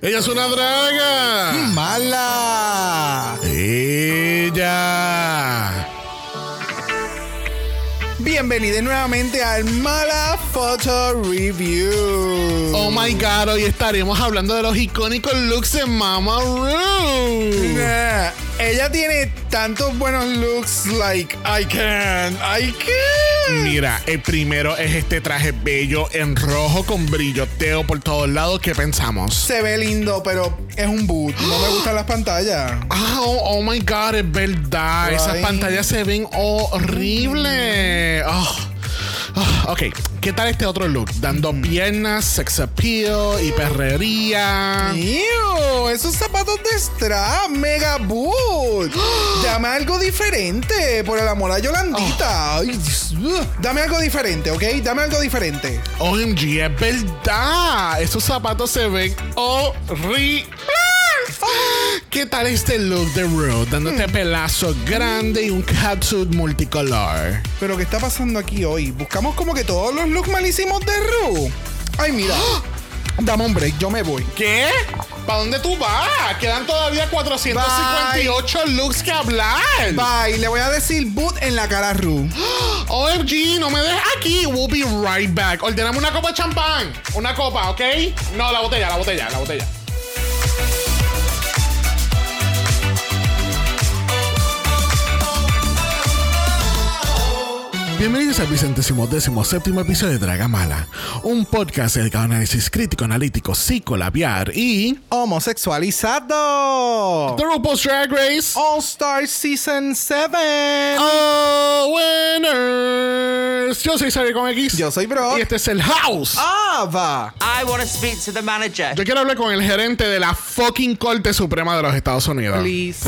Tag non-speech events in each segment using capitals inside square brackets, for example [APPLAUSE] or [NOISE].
Ella es una draga. Mala. Ella. Bienvenida nuevamente al Mala Photo Review. Oh my god, hoy estaremos hablando de los icónicos looks de Mama Ru. Nah, ella tiene tantos buenos looks, like, I can, I can. Mira, el primero es este traje bello en rojo con brilloteo por todos lados. ¿Qué pensamos? Se ve lindo, pero es un boot. No me gustan las pantallas. Ah, oh, oh my god, es verdad. Esas pantallas se ven horribles. Oh. Oh, ok, ¿qué tal este otro look? Dando piernas, sex appeal y perrería. Ew, esos zapatos de strap, mega boot. [GASPS] Dame algo diferente, por el amor a Yolandita. Ay, ugh. Dame algo diferente, ¿ok? Dame algo diferente. OMG, es verdad. Esos zapatos se ven horribles. ¿Qué tal este look de Rue? Dándote pelazo grande y un catsuit multicolor. Pero ¿qué está pasando aquí hoy? Buscamos como que todos los looks malísimos de Ru. Ay, mira. Dame un break, yo me voy. ¿Qué? ¿Para dónde tú vas? Quedan todavía 458 looks que hablar. Bye, le voy a decir boot en la cara a Ru. OMG, no me dejes aquí. We'll be right back. Ordename una copa de champán. Una copa, ¿ok? No, la botella, la botella, la botella. Bienvenidos al vicentésimo décimo séptimo episodio de Dragamala, un podcast dedicado a análisis crítico, analítico, psicolabiar y Homosexualizado. The RuPaul's Drag Race. All Star Season 7. Oh, winners. Yo soy Xavier con X. Yo soy Brock. Y este es el House. Ava. I want to speak to the manager. Yo quiero hablar con el gerente de la fucking Corte Suprema de los Estados Unidos. Please.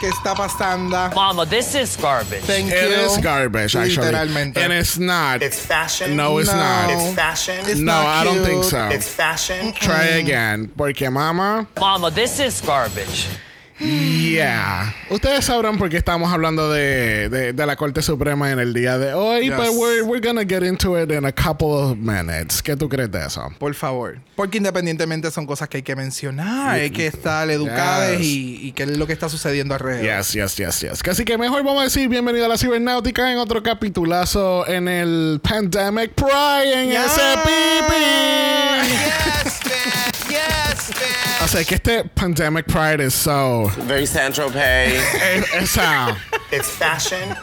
¿Qué está pasando? Mama, this is garbage. Thank It you. is garbage, actually. Literalmente. And it's not. It's fashion. no, it's No. not. It's fashion. It's no, not I don't think so. It's fashion. Try again. Porque, mama, Mama, this is garbage. Yeah. Ustedes sabrán por qué estamos hablando de, de, de la Corte Suprema en el día de hoy, Yes. but we're, we're gonna get into it in a couple of minutes. ¿Qué tú crees de eso? Por favor. Porque independientemente son cosas que hay que mencionar, hay que estar educadas Yes. y, y qué es lo que está sucediendo alrededor. Yes, yes, yes, yes. Así que mejor vamos a decir bienvenido a la cibernáutica en otro capitulazo en el Pandemic Pride en Yes. ese pipi. Yes, man. Yes, man. O sea que este Pandemic Pride es so. Very Saint Tropez. es- esa. it's fashion.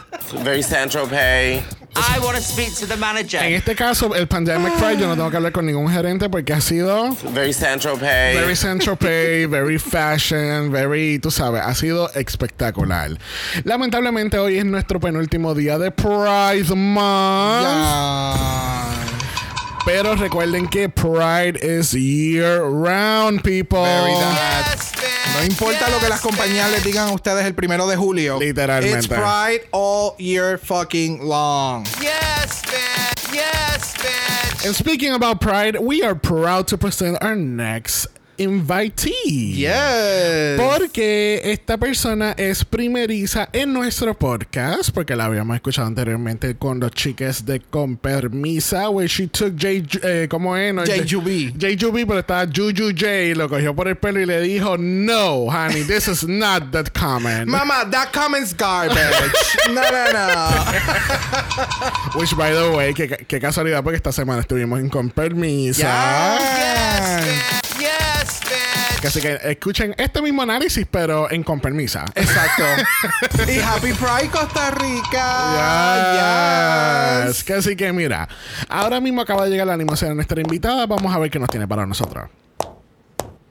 Very Saint Tropez. I want to speak to the manager. En este caso, el Pandemic Pride, yo no tengo que hablar con ningún gerente porque ha sido Very Saint Tropez. very Central Pay, very fashion, very, tú sabes, ha sido espectacular. Lamentablemente hoy es nuestro penúltimo día de Pride Month. Ya. Pero recuerden que Pride is year round, people. Very that. yes, man. No importa lo que las compañías les digan a ustedes el primero de julio. Literalmente. It's Pride all year fucking long. Yes, man. Yes, man. And speaking about Pride, we are proud to present our next invitee. Yes. Porque esta persona es primeriza en nuestro podcast, porque la habíamos escuchado anteriormente con los chiques de Con Permisa, where she took J, eh, ¿cómo es? No, JUB. JUB, pero estaba Juju J, lo cogió por el pelo y le dijo, no, honey, this is not that common. [LAUGHS] Mama, that comment's garbage. [LAUGHS] no, no, no. Which, by the way, qué, qué casualidad, porque esta semana estuvimos en Con Permisa. Yes. Yes, man. Así que escuchen este mismo análisis, pero en Con Permisa. Exacto. [LAUGHS] y Happy Pride Costa Rica. Yes. Que Así que mira, ahora mismo acaba de llegar la animación de nuestra invitada. Vamos a ver qué nos tiene para nosotros.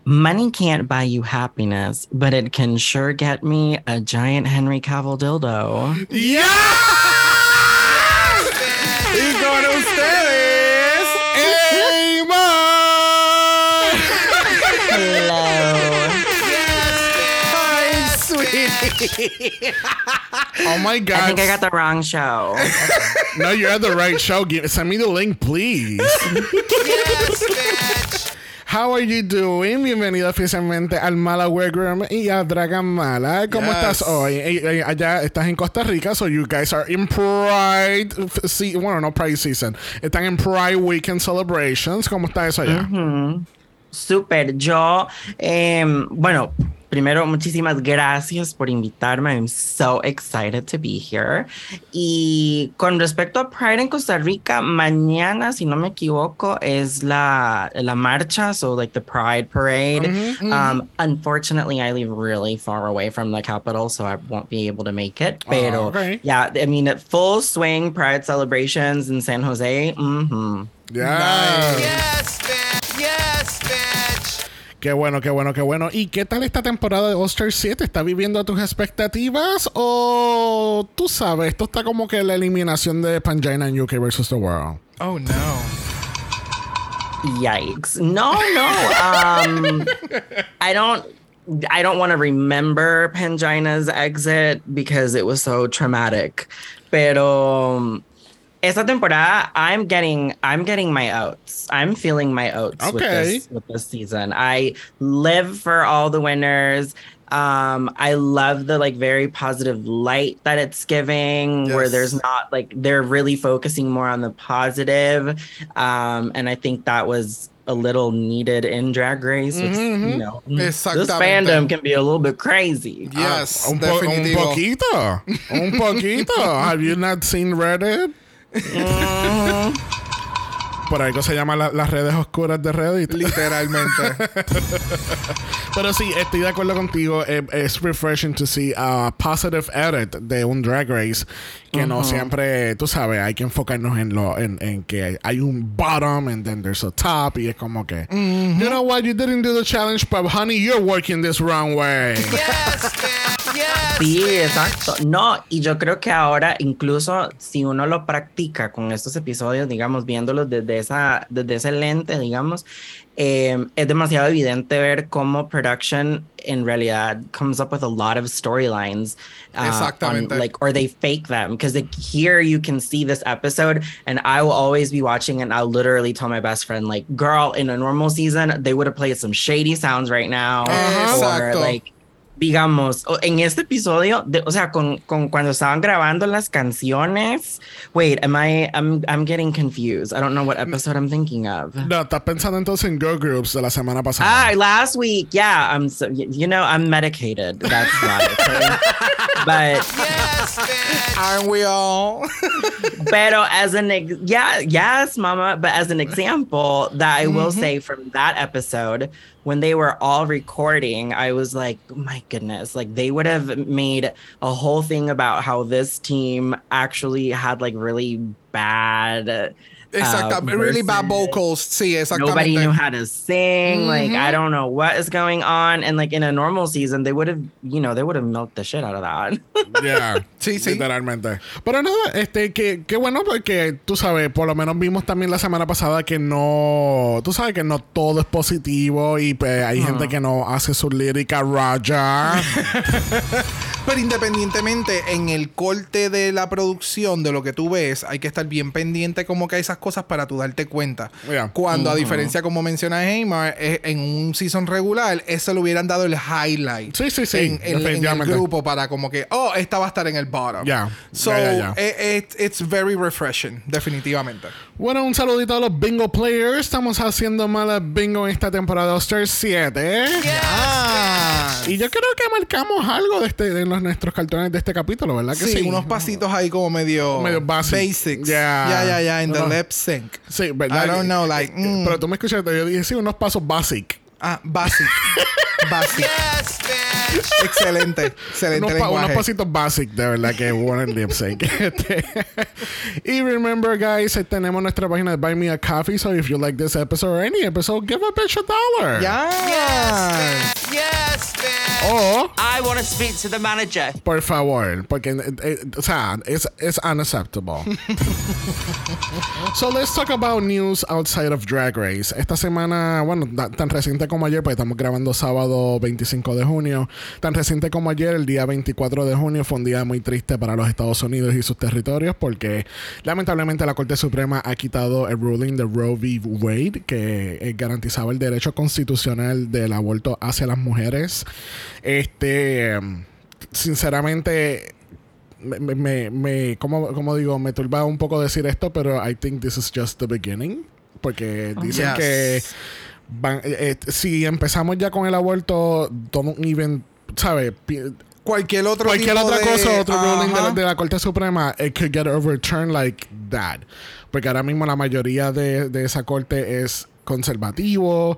Money can't buy you happiness, but it can sure get me a giant Henry Cavill dildo. ¡Yeah! [LAUGHS] Oh my god! I think I got the wrong show. [LAUGHS] no, you're at the right show. Give, send me the link, please. [LAUGHS] How are you doing? Bienvenido oficialmente al Mala Room y a Dragon Mala. ¿Cómo Yes. estás hoy? Eh, eh, allá estás en Costa Rica, so you guys are in Pride. Se bueno, no Pride season. Están en Pride Weekend celebrations. ¿Cómo está eso allá? Súper. Yo, em, bueno, primero, muchísimas gracias por invitarme. I'm so excited to be here. Y con respecto a Pride en Costa Rica, mañana, si no me equivoco, es la, la marcha, so like the Pride Parade. Um, unfortunately, I live really far away from the capital, so I won't be able to make it. Pero, okay. yeah, I mean, full swing Pride celebrations in San Jose. mhm. Yeah. Yes, bitch. Qué bueno, qué bueno, qué bueno. ¿Y qué tal esta temporada de All Star 7? ¿Está viviendo a tus expectativas? ¿O tú sabes, esto está como que la eliminación de Pangina en UK versus the World? Oh no. Yikes. No, no. Um I don't I don't want to remember Pangina's exit because it was so traumatic. Pero um, esta temporada I'm getting I'm getting my oats. I'm feeling my oats with Okay. this with this season. I live for all the winners. Um, I love the like very positive light that it's giving, where there's not like they're really focusing more on the positive. Um, and I think that was a little needed in Drag Race. Which, you know, this fandom can be a little bit crazy. Yes, Un, po- un poquito. Un poquito. [LAUGHS] Have you not seen Reddit? Mm. [LAUGHS] Por algo se llama la- las redes oscuras de Reddit. Literalmente. [LAUGHS] Pero sí, estoy de acuerdo contigo. Eh, Es refreshing to see a positive edit de un drag race. Que no siempre, tú sabes, hay que enfocarnos en lo en, en que hay un bottom and then there's a top. Y es como que, you know what, you didn't do the challenge, but honey, you're working this wrong way. Yes, bitch. Yes. Sí, exacto. No, y yo creo que ahora, incluso si uno lo practica con estos episodios, digamos, viéndolos desde, esa, desde ese lente, digamos, eh, es demasiado evidente ver cómo production en realidad comes up with a lot of storylines. uh, on, like, or they fake them. Because like, here you can see this episode, and I will always be watching, and I'll literally tell my best friend, like, girl, in a normal season, they would have played some shady sounds right now. Ajá. Or Exacto. like, digamos, o- en este episodio, de- o sea, con, con cuando estaban grabando las canciones. Wait, am I? I'm I'm getting confused. I don't know what episode I'm thinking of. No, estás pensando entonces en Girl Groups de la semana Ah, last week, yeah. I'm so you know I'm medicated. That's why. okay? [LAUGHS] but Yes, bitch. Aren't we all? pero as an ex- yeah yes mama but as an example that i will say from that episode when they were all recording i was like my goodness. Like they would have made a whole thing about how this team actually had like really bad uh, Exacto. really bad vocals. Sí, exactamente. Nobody knew how to sing. Like I don't know what is going on. And like in a normal season, they would have, you know, they would have milked the shit out of that. [LAUGHS] Yeah, Sí, sí. Literalmente. Pero nada, este, que, que bueno, porque tú sabes, por lo menos vimos también la semana pasada que no, tú sabes que no todo es positivo y pues, hay gente que no hace su lírica Raja. [LAUGHS] Pero independientemente, en el corte de la producción, de lo que tú ves, hay que estar bien pendiente como que hay esas cosas para tú darte cuenta. Yeah. Cuando, a diferencia, como menciona Heymar, eh, en un season regular, eso le hubieran dado el highlight. Sí, sí, sí, En, en- en el grupo para como que, oh, esta va a estar en el bottom. Ya, So, ya, ya, ya. eh, it- it's very refreshing, definitivamente. bueno, un saludito a los bingo players. Estamos haciendo mala bingo en esta temporada de Star 7. Ah. Y yo creo que marcamos algo de, este, de los, nuestros cartones de este capítulo, ¿verdad que Sí, sí? unos pasitos ahí como medio, Medio basic. basics. Yeah. Ya, ya, ya, en the lip sync. Sí, ¿verdad? I don't know, like, Eh, mm. Pero tú me escuchaste, yo dije, sí, unos pasos basic. Ah, basic. [LAUGHS] basic. Yes, bitch. Excelente, excelente unos, pa- unos lenguaje. pasitos basic, de verdad que bueno el lip sync. Este, [LAUGHS] y remember, guys, eh, tenemos nuestra página de Buy Me a Coffee. So if you like this episode or any episode, give a bitch a dollar. Ya. Yes, bitch. O, I want to speak to the manager. por favor, porque, eh, eh, o sea, es, es unacceptable. [LAUGHS] so let's talk about news outside of Drag Race. Esta semana, bueno, tan reciente como ayer, pues estamos grabando sábado 25 de junio. Tan reciente como ayer, el día 24 de junio, fue un día muy triste para los Estados Unidos y sus territorios porque lamentablemente la Corte Suprema ha quitado el ruling de Roe v. Wade que eh, garantizaba el derecho constitucional del aborto hacia las mujeres. Este, sinceramente me, me, me, me- ¿cómo, cómo digo? Me turba un poco decir esto, pero I think this is just the beginning. Porque dicen Yes. que van- eh, eh, si empezamos ya con el aborto, don't even, ¿sabes? Cualquier otro Cualquier tipo otra de- cosa, otro ruling de la, de la Corte Suprema, it could get overturned like that. Porque ahora mismo la mayoría de, de esa corte es conservativo.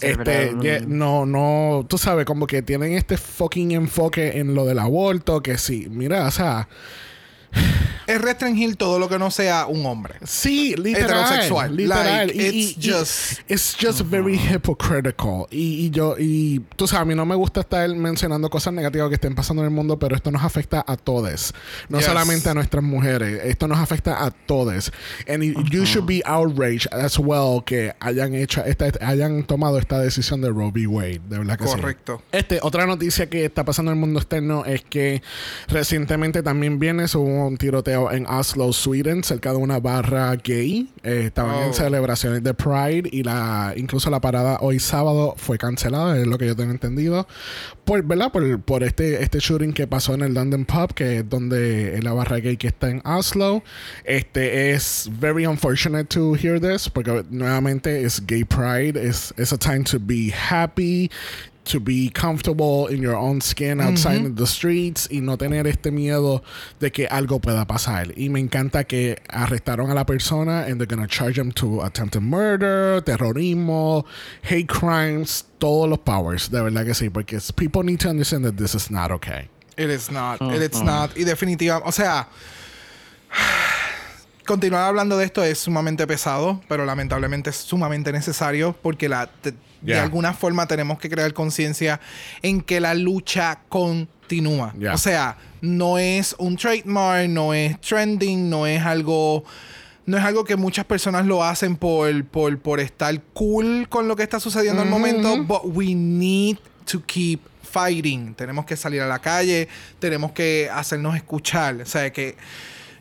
Este, mm. ye- no, no, tú sabes, como que tienen este fucking enfoque en lo del aborto, que sí, mira, o sea, [SIGHS] Es restringir todo lo que no sea un hombre. Sí, literal. Heterosexual. Literal. Like, it's just- It's just very hypocritical. Y, y yo, y tú sabes, a mí no me gusta estar mencionando cosas negativas que estén pasando en el mundo, pero esto nos afecta a todos. No Yes. solamente a nuestras mujeres. Esto nos afecta a todos. And you- you should be outraged as well que hayan hecho, esta, hayan tomado esta decisión de Roe v. Wade. De verdad que sí. Correcto. Este, otra noticia que está pasando en el mundo externo es que recientemente también viene hubo un tiroteo en Oslo, Sweden, cerca de una barra gay. Eh, estaban Oh. en celebraciones de Pride y la incluso la parada hoy sábado fue cancelada, es lo que yo tengo entendido. Por, ¿verdad? Por, por este, este shooting que pasó en el London Pub, que es donde es la barra gay que está en Oslo. Este es very unfortunate to hear this, porque nuevamente es gay pride, es a time to be happy to be comfortable in your own skin outside in the streets y no tener este miedo de que algo pueda pasar. Y me encanta que arrestaron a la persona and they're gonna charge them to attempted murder, terrorismo, hate crimes, todos los powers. De verdad que sí, porque people need to understand that this is not okay. It is not. It is not. Y definitiva, o sea, continuar hablando de esto es sumamente pesado, pero lamentablemente es sumamente necesario porque la, de, alguna forma tenemos que crear conciencia en que la lucha continúa. Yeah. O sea, no es un trademark, no es trending, no es algo... No es algo que muchas personas lo hacen por, por, por estar cool con lo que está sucediendo al momento, but we need to keep fighting. Tenemos que salir a la calle, tenemos que hacernos escuchar. O sea, que.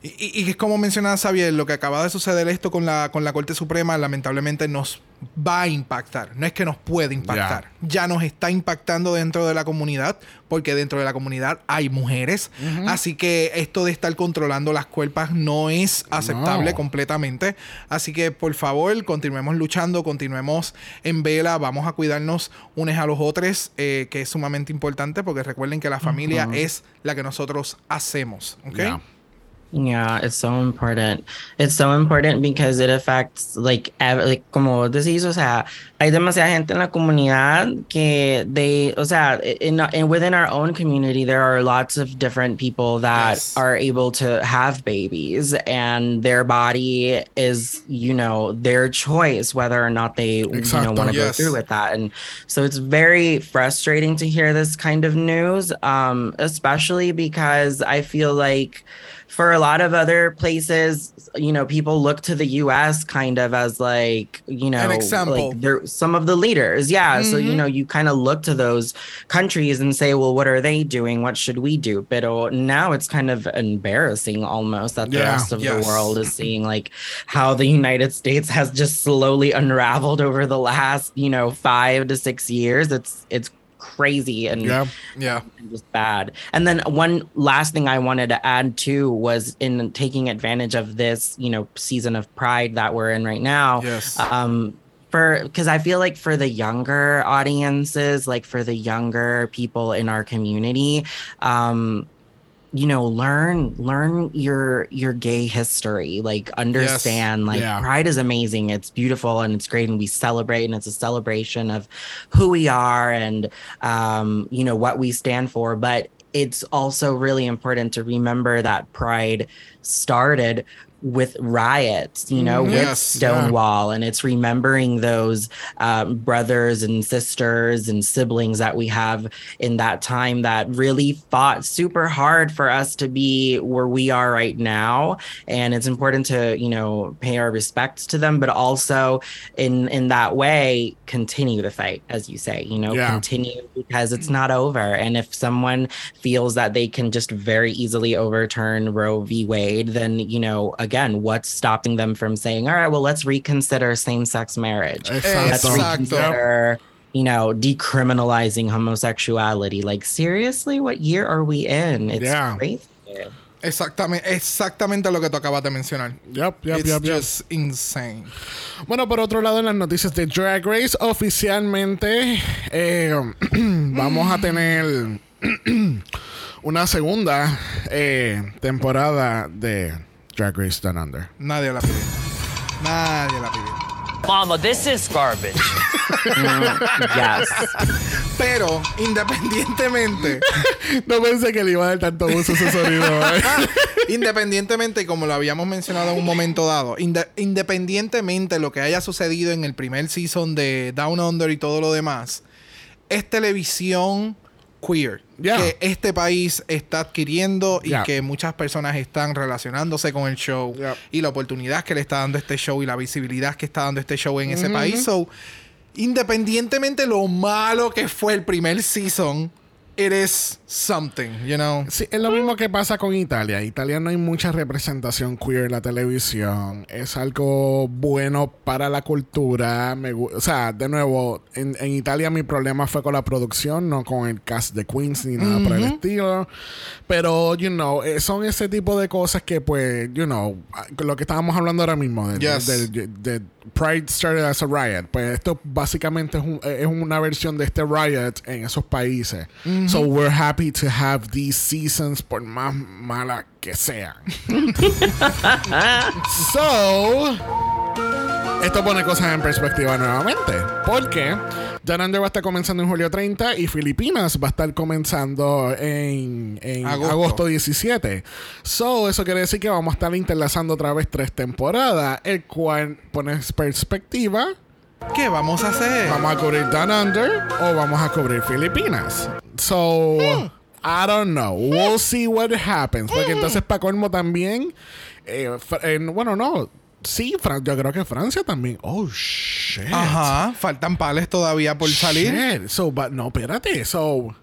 Y, y- y es como mencionaba Xavier, lo que acaba de suceder esto con la, con la Corte Suprema, lamentablemente nos va a impactar. No es que nos puede impactar. Ya nos está impactando dentro de la comunidad, porque dentro de la comunidad hay mujeres. Así que esto de estar controlando las cuerpas no es aceptable No. completamente. Así que por favor, continuemos luchando, continuemos en vela, vamos a cuidarnos unos a los otros, eh, que es sumamente importante, porque recuerden que la familia es la que nosotros hacemos. ¿ok? Yeah. Yeah, it's so important. It's so important because it affects like, ev- like como vos decís, o sea, hay demasiada gente en la comunidad que they, o sea, in, in within our own community there are lots of different people that Yes. are able to have babies and their body is, you know, their choice whether or not they you know want to yes. go through with that. And so it's very frustrating to hear this kind of news, um, especially because I feel like for a lot of other places, you know, people look to the US kind of as like, you know, like they're some of the leaders. Yeah. So, you mm-hmm. know, you kind of look to those countries and say, well, what are they doing? What should we do? But oh, now it's kind of embarrassing almost that the Yeah, rest of yes. the world is seeing like how the United States has just slowly unraveled over the last, you know, five to six years. It's it's crazy and Yeah. Yeah. just bad. And then one last thing I wanted to add too was in taking advantage of this, you know, season of Pride that we're in right now. Yes. Um, for because I feel like for the younger audiences, like for the younger people in our community, um, you know, learn learn your your gay history. Like understand, like Yeah. Pride is amazing. It's beautiful and it's great, and we celebrate, and it's a celebration of who we are and um, you know what we stand for. But it's also really important to remember that Pride started with riots, you know, Mhm. with Yes, yeah. Stonewall, and it's remembering those um, brothers and sisters and siblings that we have in that time that really fought super hard for us to be where we are right now. And it's important to, you know, pay our respects to them, but also in in that way continue the fight, as you say, you know, Yeah. continue because it's not over. And if someone feels that they can just very easily overturn Roe v. Wade, then you know, again, what's stopping them from saying, all right, well, let's reconsider same-sex marriage. Let's Exacto. Exacto. reconsider, you know, decriminalizing homosexuality. Like, seriously, what year are we in? It's Yeah. crazy. Exactamente, exactamente lo que tú acabas de mencionar. Yep, yep, It's yep, yep. just insane. Bueno, por otro lado, en las noticias de Drag Race, oficialmente eh, [CLEARS THROAT] vamos a tener [CLEARS THROAT] una segunda eh, temporada de Drag Race Down Under. Nadie la pidió. Nadie la pidió. Mama, this is garbage. [LAUGHS] Yes. Pero, independientemente, [LAUGHS] No pensé que le iba a dar tanto uso a ese sonido. eh. [LAUGHS] independientemente, y como lo habíamos mencionado en un momento dado, inde- independientemente de lo que haya sucedido en el primer season de Down Under y todo lo demás, es televisión queer Yeah. que este país está adquiriendo y Yeah. que muchas personas están relacionándose con el show Yeah. y la oportunidad que le está dando este show y la visibilidad que está dando este show en ese país. So, independientemente lo malo que fue el primer season, it is something, you know. Sí, es lo mismo que pasa con Italia. Italia no hay mucha representación queer en la televisión. Es algo bueno para la cultura. Me o sea, de nuevo, en, en Italia mi problema fue con la producción, no con el cast de Queens ni nada por el estilo. Pero, you know, eh, son ese tipo de cosas que, pues, you know, ah, lo que estábamos hablando ahora mismo, de, Yes. de- de- de Pride started as a riot. Pues esto básicamente es, un- es una versión de este riot en esos países. So we're happy to have these seasons por más malas que sean. [LAUGHS] so esto pone cosas en perspectiva nuevamente. Porque Down Under va a estar comenzando en julio 30 y Filipinas va a estar comenzando en, en Agosto. agosto. 17. So, eso quiere decir que vamos a estar interlazando otra vez tres temporadas, el cual pone perspectiva. ¿Qué vamos a hacer? ¿Vamos a cubrir Down Under o vamos a cubrir Filipinas? So, I don't know. We'll see what happens. Porque entonces, para colmo también, eh, en- bueno, no. Sí, Fran- yo creo que Francia también. Oh, shit. Ajá, faltan pales todavía por salir. Shit. So, but no, espérate. So,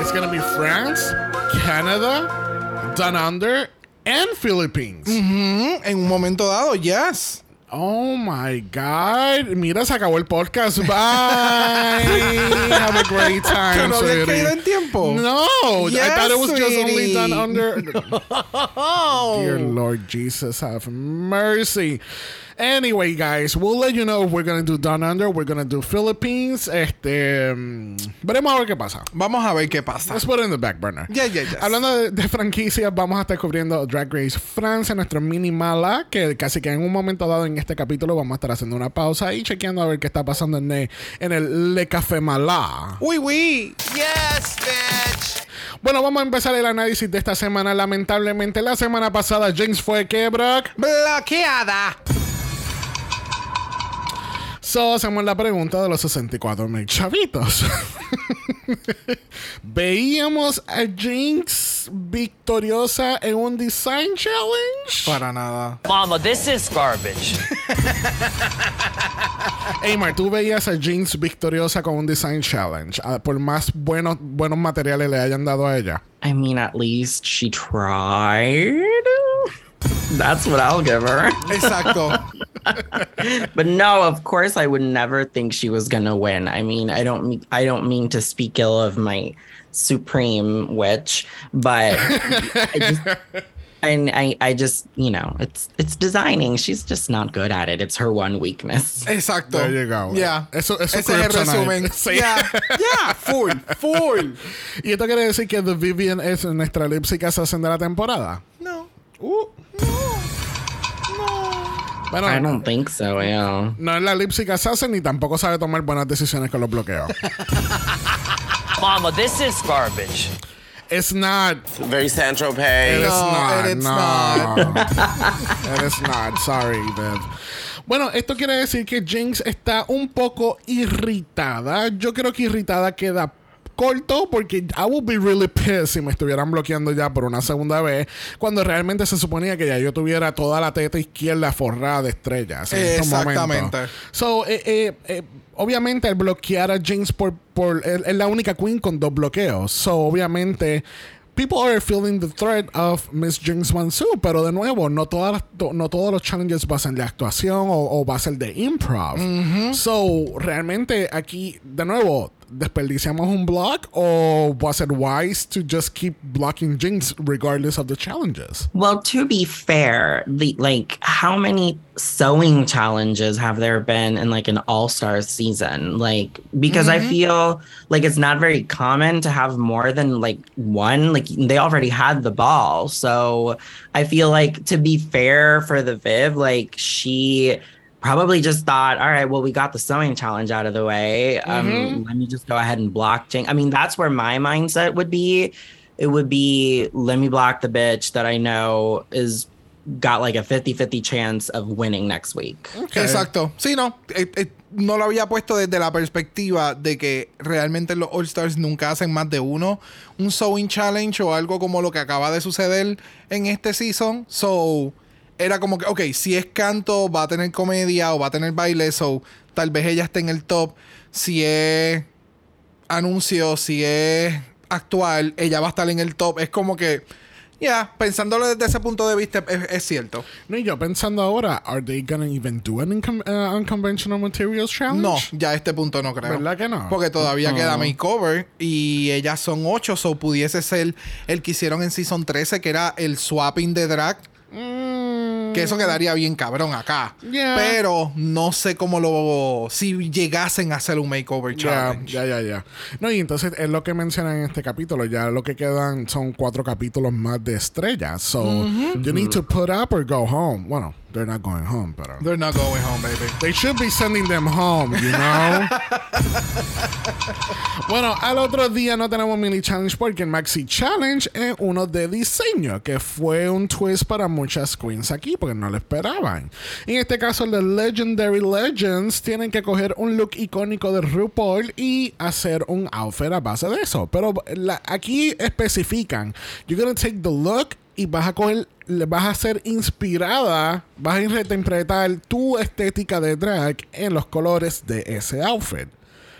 it's gonna be France, Canada, Down Under, and Philippines. Mm, En un momento dado, yes. Oh my God. Mira, se acabó el podcast. Bye. [LAUGHS] Have a great time. ¿Que no había sweetie. caído en tiempo? No. I Yes, thought it was just only sweetie. done under. [LAUGHS] Dear Lord Jesus, have mercy. Anyway, guys, we'll let you know if we're gonna do Down Under, we're gonna do Philippines. Este, mm, veremos a ver qué pasa. Vamos a ver qué pasa. Let's put it in the back burner. Yeah, yeah, yes. Hablando de, de franquicias, vamos a estar cubriendo Drag Race Francia, nuestro mini mala, que casi que en un momento dado en este capítulo vamos a estar haciendo una pausa y chequeando a ver qué está pasando en el, en el Le Café Malá. Uy, uy. Yes, bitch. Bueno, vamos a empezar el análisis de esta semana. Lamentablemente, la semana pasada James fue que, Brock. Bloqueada. So, hacemos la pregunta de los 64 mil chavitos. [LAUGHS] ¿Veíamos a Jinx victoriosa en un design challenge? Para nada. Mama, this is garbage. Eymar, ¿tú veías a Jinx victoriosa con un design challenge? Ah, por más buenos, buenos materiales le hayan dado a ella. I mean, at least she tried. That's what I'll give her. Exacto. [LAUGHS] But no, of course, I would never think she was gonna win. I mean, I don't, mean, I don't mean to speak ill of my supreme witch, but I just, [LAUGHS] and I, I just, you know, it's, it's designing. She's just not good at it. It's her one weakness. Exacto. There you go. Yeah. Eso- eso Ese es el kryptonite. resumen. Sí. Yeah. [LAUGHS] Yeah. Full. Full. ¿Y esto quiere decir que The Vivian es nuestra lipsic assassin de la temporada? No. Uh. Bueno, I don't think so. Yeah. no es la lipsic assassin ni tampoco sabe tomar buenas decisiones con los bloqueos. [LAUGHS] Mama, this is garbage. It's not. Very Saint Tropez. It is No, not. and it's no. it is not. Sorry, Viv. Bueno, esto quiere decir que Jinx está un poco irritada. Yo creo que irritada queda corto porque I would be really pissed si me estuvieran bloqueando ya por una segunda vez cuando realmente se suponía que ya yo tuviera toda la teta izquierda forrada de estrellas en Exactamente. So, eh, eh, eh, obviamente, el bloquear a Jinx por, por es la única queen con dos bloqueos. So, obviamente, people are feeling the threat of Miss Jinx Mansu. Pero de nuevo, no, todas no todos los challenges va a ser de actuación o, o va a ser de improv. So, realmente aquí, de nuevo, desperdiciamos un block or was it wise to just keep blocking Jinx regardless of the challenges? Well, to be fair, the like how many sewing challenges have there been in like an all-star season? Like because I mm-hmm. feel like it's not very common to have more than like one. Like they already had the ball. So I feel like to be fair for the Viv, like she probably just thought, all right, well, we got the sewing challenge out of the way. Um, let me just go ahead and block Jing. I mean, that's where my mindset would be. It would be let me block the bitch that I know is got like a 50-50 chance of winning next week. Exacto. Sí, no. eh, eh, no lo había puesto desde la perspectiva de que realmente los All-Stars nunca hacen más de uno. Un Sewing Challenge o algo como lo que acaba de suceder en este season. So, era como que, ok, si es canto, va a tener comedia o va a tener baile. So, tal vez ella esté en el top. Si es anuncio, si es actual, ella va a estar en el top. Es como que, ya, pensándolo desde ese punto de vista, es, es cierto. No, y yo pensando ahora, are they gonna even do an uh, unconventional materials challenge? No, ya a este punto no creo. ¿Verdad que no? Porque todavía queda makeover y ellas son ocho, so pudiese ser el que hicieron en Season 13, que era el swapping de drag. Que eso quedaría bien cabrón acá. Mm. Yeah. Pero no sé cómo lo. Si llegasen a hacer un makeover Ya, challenge. ya, ya, ya. No, y entonces es lo que mencionan en este capítulo. Ya lo que quedan son cuatro capítulos más de estrellas. So, you need to put up or go home. Bueno, they're not going home, pero. They're not going home, baby. They should be sending them home, you know? [LAUGHS] bueno, al otro día no tenemos mini challenge porque el Maxi Challenge es uno de diseño, que fue un twist para muchas queens aquí porque no lo esperaban. En este caso, de Legendary Legends tienen que coger un look icónico de RuPaul y hacer un outfit a base de eso. Pero la- aquí especifican, you're gonna take the look y vas a coger, le vas a ser inspirada, vas a reinterpretar tu estética de drag en los colores de ese outfit.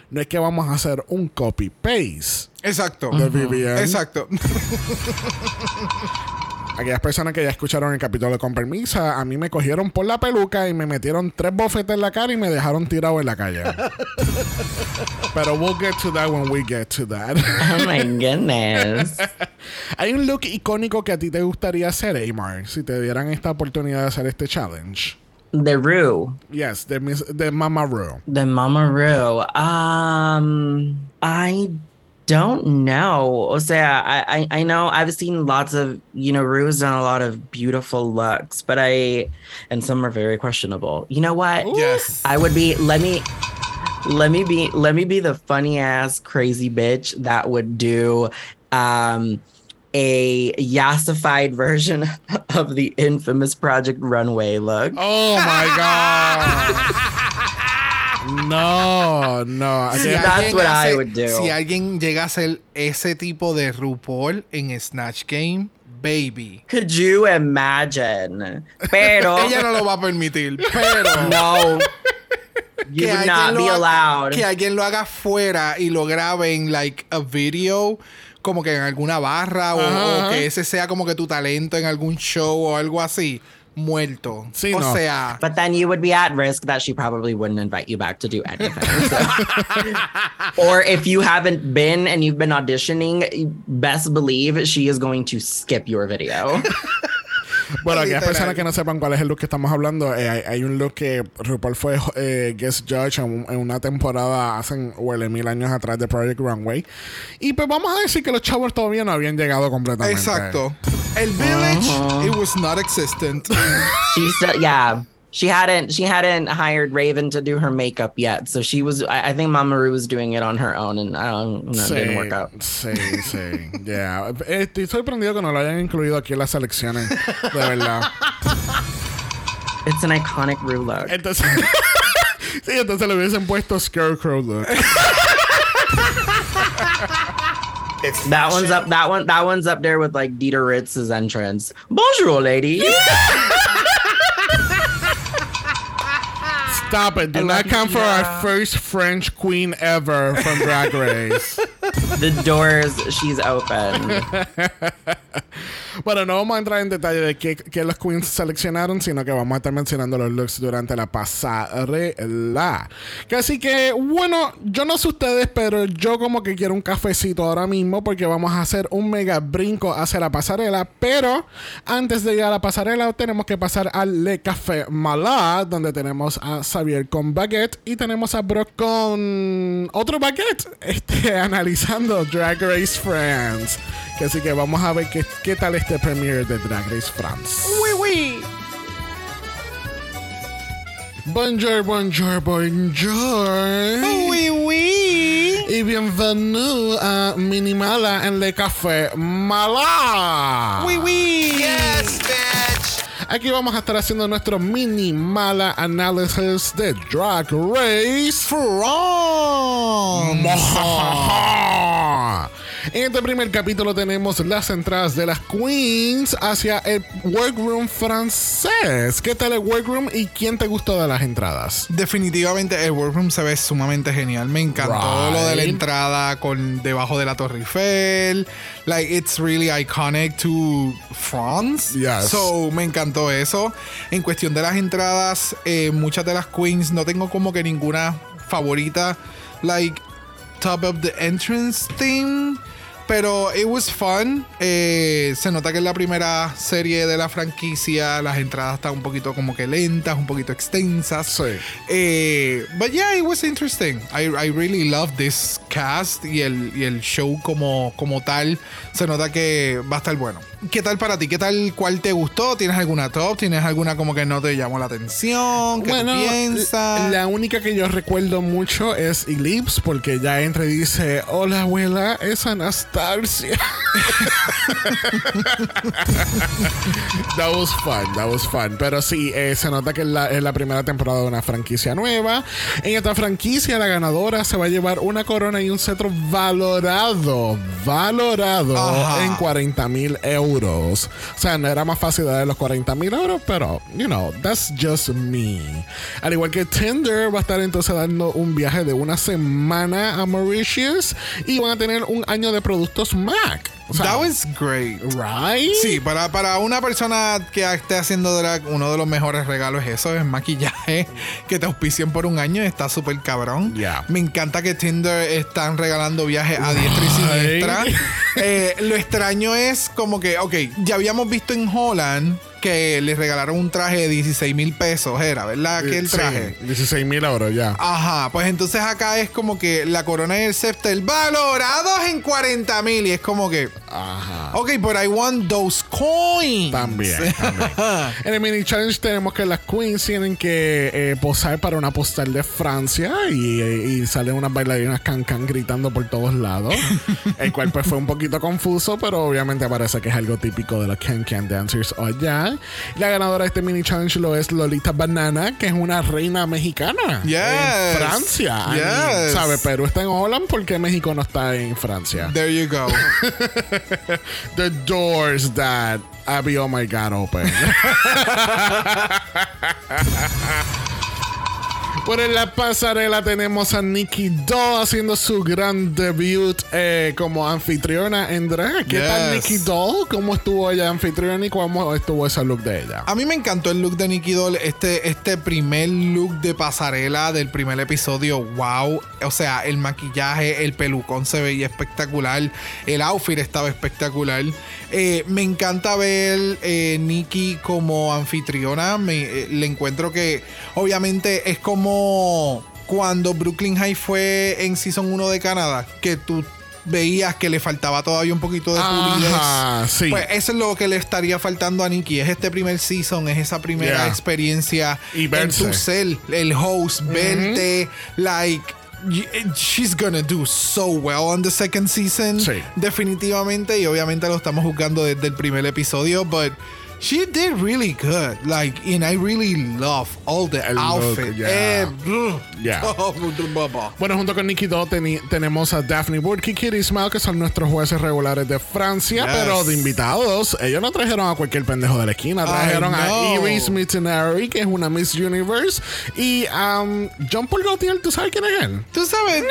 No es que vamos a hacer un copy paste Exacto. de Vivian. Exacto. [LAUGHS] Aquellas personas que ya escucharon el capítulo de Con Permisa, a mí me cogieron por la peluca y me metieron tres bofetes en la cara y me dejaron tirado en la calle. [LAUGHS] Pero we'll get to that when we get to that. Oh my [LAUGHS] goodness. Hay un look icónico que a ti te gustaría hacer, Amar, si te dieran esta oportunidad de hacer este challenge. the Rue. Yes, Miss- de Mama Ru. The Mama Rue. Um, I don't know. O sea, I, I I know I've seen lots of you know Rue's done a lot of beautiful looks, but I and some are very questionable. You know what? Yes. I would be. Let me. Let me be. Let me be the funny ass crazy bitch that would do. Um, a yassified version [LAUGHS] of the infamous Project Runway look. Oh my [LAUGHS] God. [LAUGHS] no, no. Si That's what I hace- would do. Si alguien llega a hacer ese tipo de RuPaul en Snatch Game, baby. Could you imagine? Pero [LAUGHS] Ella no lo va a permitir, pero [LAUGHS] no, you que would not be haga- allowed. Que alguien lo haga fuera y lo grabe en like a video, como que en alguna barra o, Ajá. o que ese sea como que tu talento en algún show o algo así, muerto. Sí, o no. sea, But then you would be at risk that she probably wouldn't invite you back to do anything. so. [LAUGHS] or if you haven't been and you've been auditioning, best believe she is going to skip your video. [LAUGHS] [LAUGHS] Bueno, aquellas personas que no sepan cuál es el look que estamos hablando, eh, hay, hay un look que RuPaul fue eh, guest judge en, en una temporada hace huele mil años atrás de Project Runway. Y pues vamos a decir que los chavos todavía no habían llegado completamente. exacto. El village, it was not existent. She's still, yeah. She hadn't she hadn't hired Raven to do her makeup yet, so she was. I, I think Mama Ru was doing it on her own, and I don't. No, it didn't work out. Sí, sí. Yeah. [LAUGHS] Eh, Estoy sorprendido que no lo hayan incluido aquí en las selecciones. De verdad. [LAUGHS] It's an iconic Ru look. Entonces. [LAUGHS] sí, entonces le hubiesen puesto Scarecrow look. It's That one's up. That one. That one's up there with like Dieter Ritz's entrance. Bonjour, lady. Stop it. Do not love come for our first French queen ever from Drag Race. [LAUGHS] the doors. She's open. [LAUGHS] Bueno, no vamos a entrar en detalle de qué, qué los queens seleccionaron, sino que vamos a estar mencionando los looks durante la pasarela. Así que, bueno, yo no sé ustedes, pero yo como que quiero un cafecito ahora mismo porque vamos a hacer un mega brinco hacia la pasarela. Pero antes de llegar a la pasarela, tenemos que pasar al Le Café Malá, donde tenemos a Xavier con baguette y tenemos a Brock con otro baguette, [LAUGHS] este, analizando Drag Race France. Que así que vamos a ver qué, qué tal este premiere de Drag Race France. Bonjour, bonjour, bonjour. Oui, oui. Y bienvenido a Minimala en Le Café Mala. Oui, oui. Yes, bitch. Aquí vamos a estar haciendo nuestro mini mala análisis de Drag Race France. En este primer capítulo tenemos las entradas de las queens hacia el workroom francés. ¿Qué tal el workroom y quién te gustó de las entradas? Definitivamente el workroom se ve sumamente genial. Me encantó Right. lo de la entrada con debajo de la Torre Eiffel. Like it's really iconic to France. Yes. So me encantó eso. En cuestión de las entradas, eh, muchas de las queens no tengo como que ninguna favorita. Like top of the entrance theme. Pero it was fun. Eh, se nota que es la primera serie de la franquicia. Las entradas están un poquito como que lentas, un poquito extensas. Sí. Eh, but yeah, it was interesting. I, I really love this cast y el, y el show como, como tal. Se nota que va a estar bueno. ¿Qué tal para ti? ¿Qué tal? ¿Cuál te gustó? ¿Tienes alguna top? ¿Tienes alguna como que no te llamó la atención? ¿Qué Bueno, piensas? la única que yo recuerdo mucho es Ellipse, porque ya entra y dice: Hola, abuela, es Anastasia. [LAUGHS] that was fun, that was fun. Pero sí, eh, se nota que es la, es la primera temporada de una franquicia nueva. En esta franquicia, la ganadora se va a llevar una corona y un cetro valorado, valorado Ajá. en 40 mil euros. O sea, no era más fácil dar los 40 mil euros, pero, you know, that's just me. Al igual que Tinder va a estar entonces dando un viaje de una semana a Mauritius y van a tener un año de productos Mac. Sea, That was great. right? Sí, para, para una persona que esté haciendo drag, uno de los mejores regalos es eso, es maquillaje que te auspicien por un año, está súper cabrón. Yeah. Me encanta que Tinder están regalando viajes a diestra y siniestra. Eh, lo extraño es como que, ok, ya habíamos visto en Holland que les regalaron un traje de 16 mil pesos, era, ¿verdad? Aquel Sí, traje. 16 mil euros ya. Ajá, pues entonces acá es como que la corona y el scepter valorados en 40 mil y es como que, Ajá. ok, but I want those coins. También, [LAUGHS] también. En el mini challenge tenemos que las queens tienen que eh, posar para una postal de Francia y, y salen unas bailarinas can can gritando por todos lados. el cual pues fue un poquito confuso, pero obviamente parece que es algo típico de los can can dancers allá. La ganadora de este mini challenge lo es Lolita Banana, que es una reina mexicana Yes. en Francia. Yes. ¿Sabe? Perú está en Holland, ¿por qué México no está en Francia? There you go. [LAUGHS] The doors that Abby, oh my god, open. [LAUGHS] Por en la pasarela tenemos a Nikki Doll haciendo su gran debut eh, como anfitriona en drag. ¿Qué tal. Nikki Doll? ¿Cómo estuvo ella anfitriona y cómo estuvo ese look de ella? A mí me encantó el look de Nicky Doll, este, este primer look de pasarela del primer episodio. Wow. O sea, el maquillaje, el pelucón se veía espectacular. El outfit estaba espectacular. Eh, me encanta ver eh, Nikki como anfitriona. Me, eh, le encuentro que obviamente es como cuando Brooklyn High fue en Season 1 de Canadá, que tú veías que le faltaba todavía un poquito de pulidez. Ajá, sí. Pues eso es lo que le estaría faltando a Nikki. Es este primer season, es esa primera Yeah. experiencia Y en tu el host, verte, like. y- She's gonna do so well on the second season. Sí. Definitivamente. Y obviamente lo estamos juzgando desde el primer episodio. But she did really good. Like, and I really love all the El look, outfit. yeah. Eh, Yeah. [LAUGHS] oh. Bueno, junto con Nikki Doll teni- tenemos a Daphne Burke y Kitty Smile, que son nuestros jueces regulares de Francia, Yes. pero de invitados. Ellos no trajeron a cualquier pendejo de la esquina, trajeron a. Iris Mittenary, que es una Miss Universe, y um, John Paul Gaultier, ¿tú sabes quién es él? Tú sabes.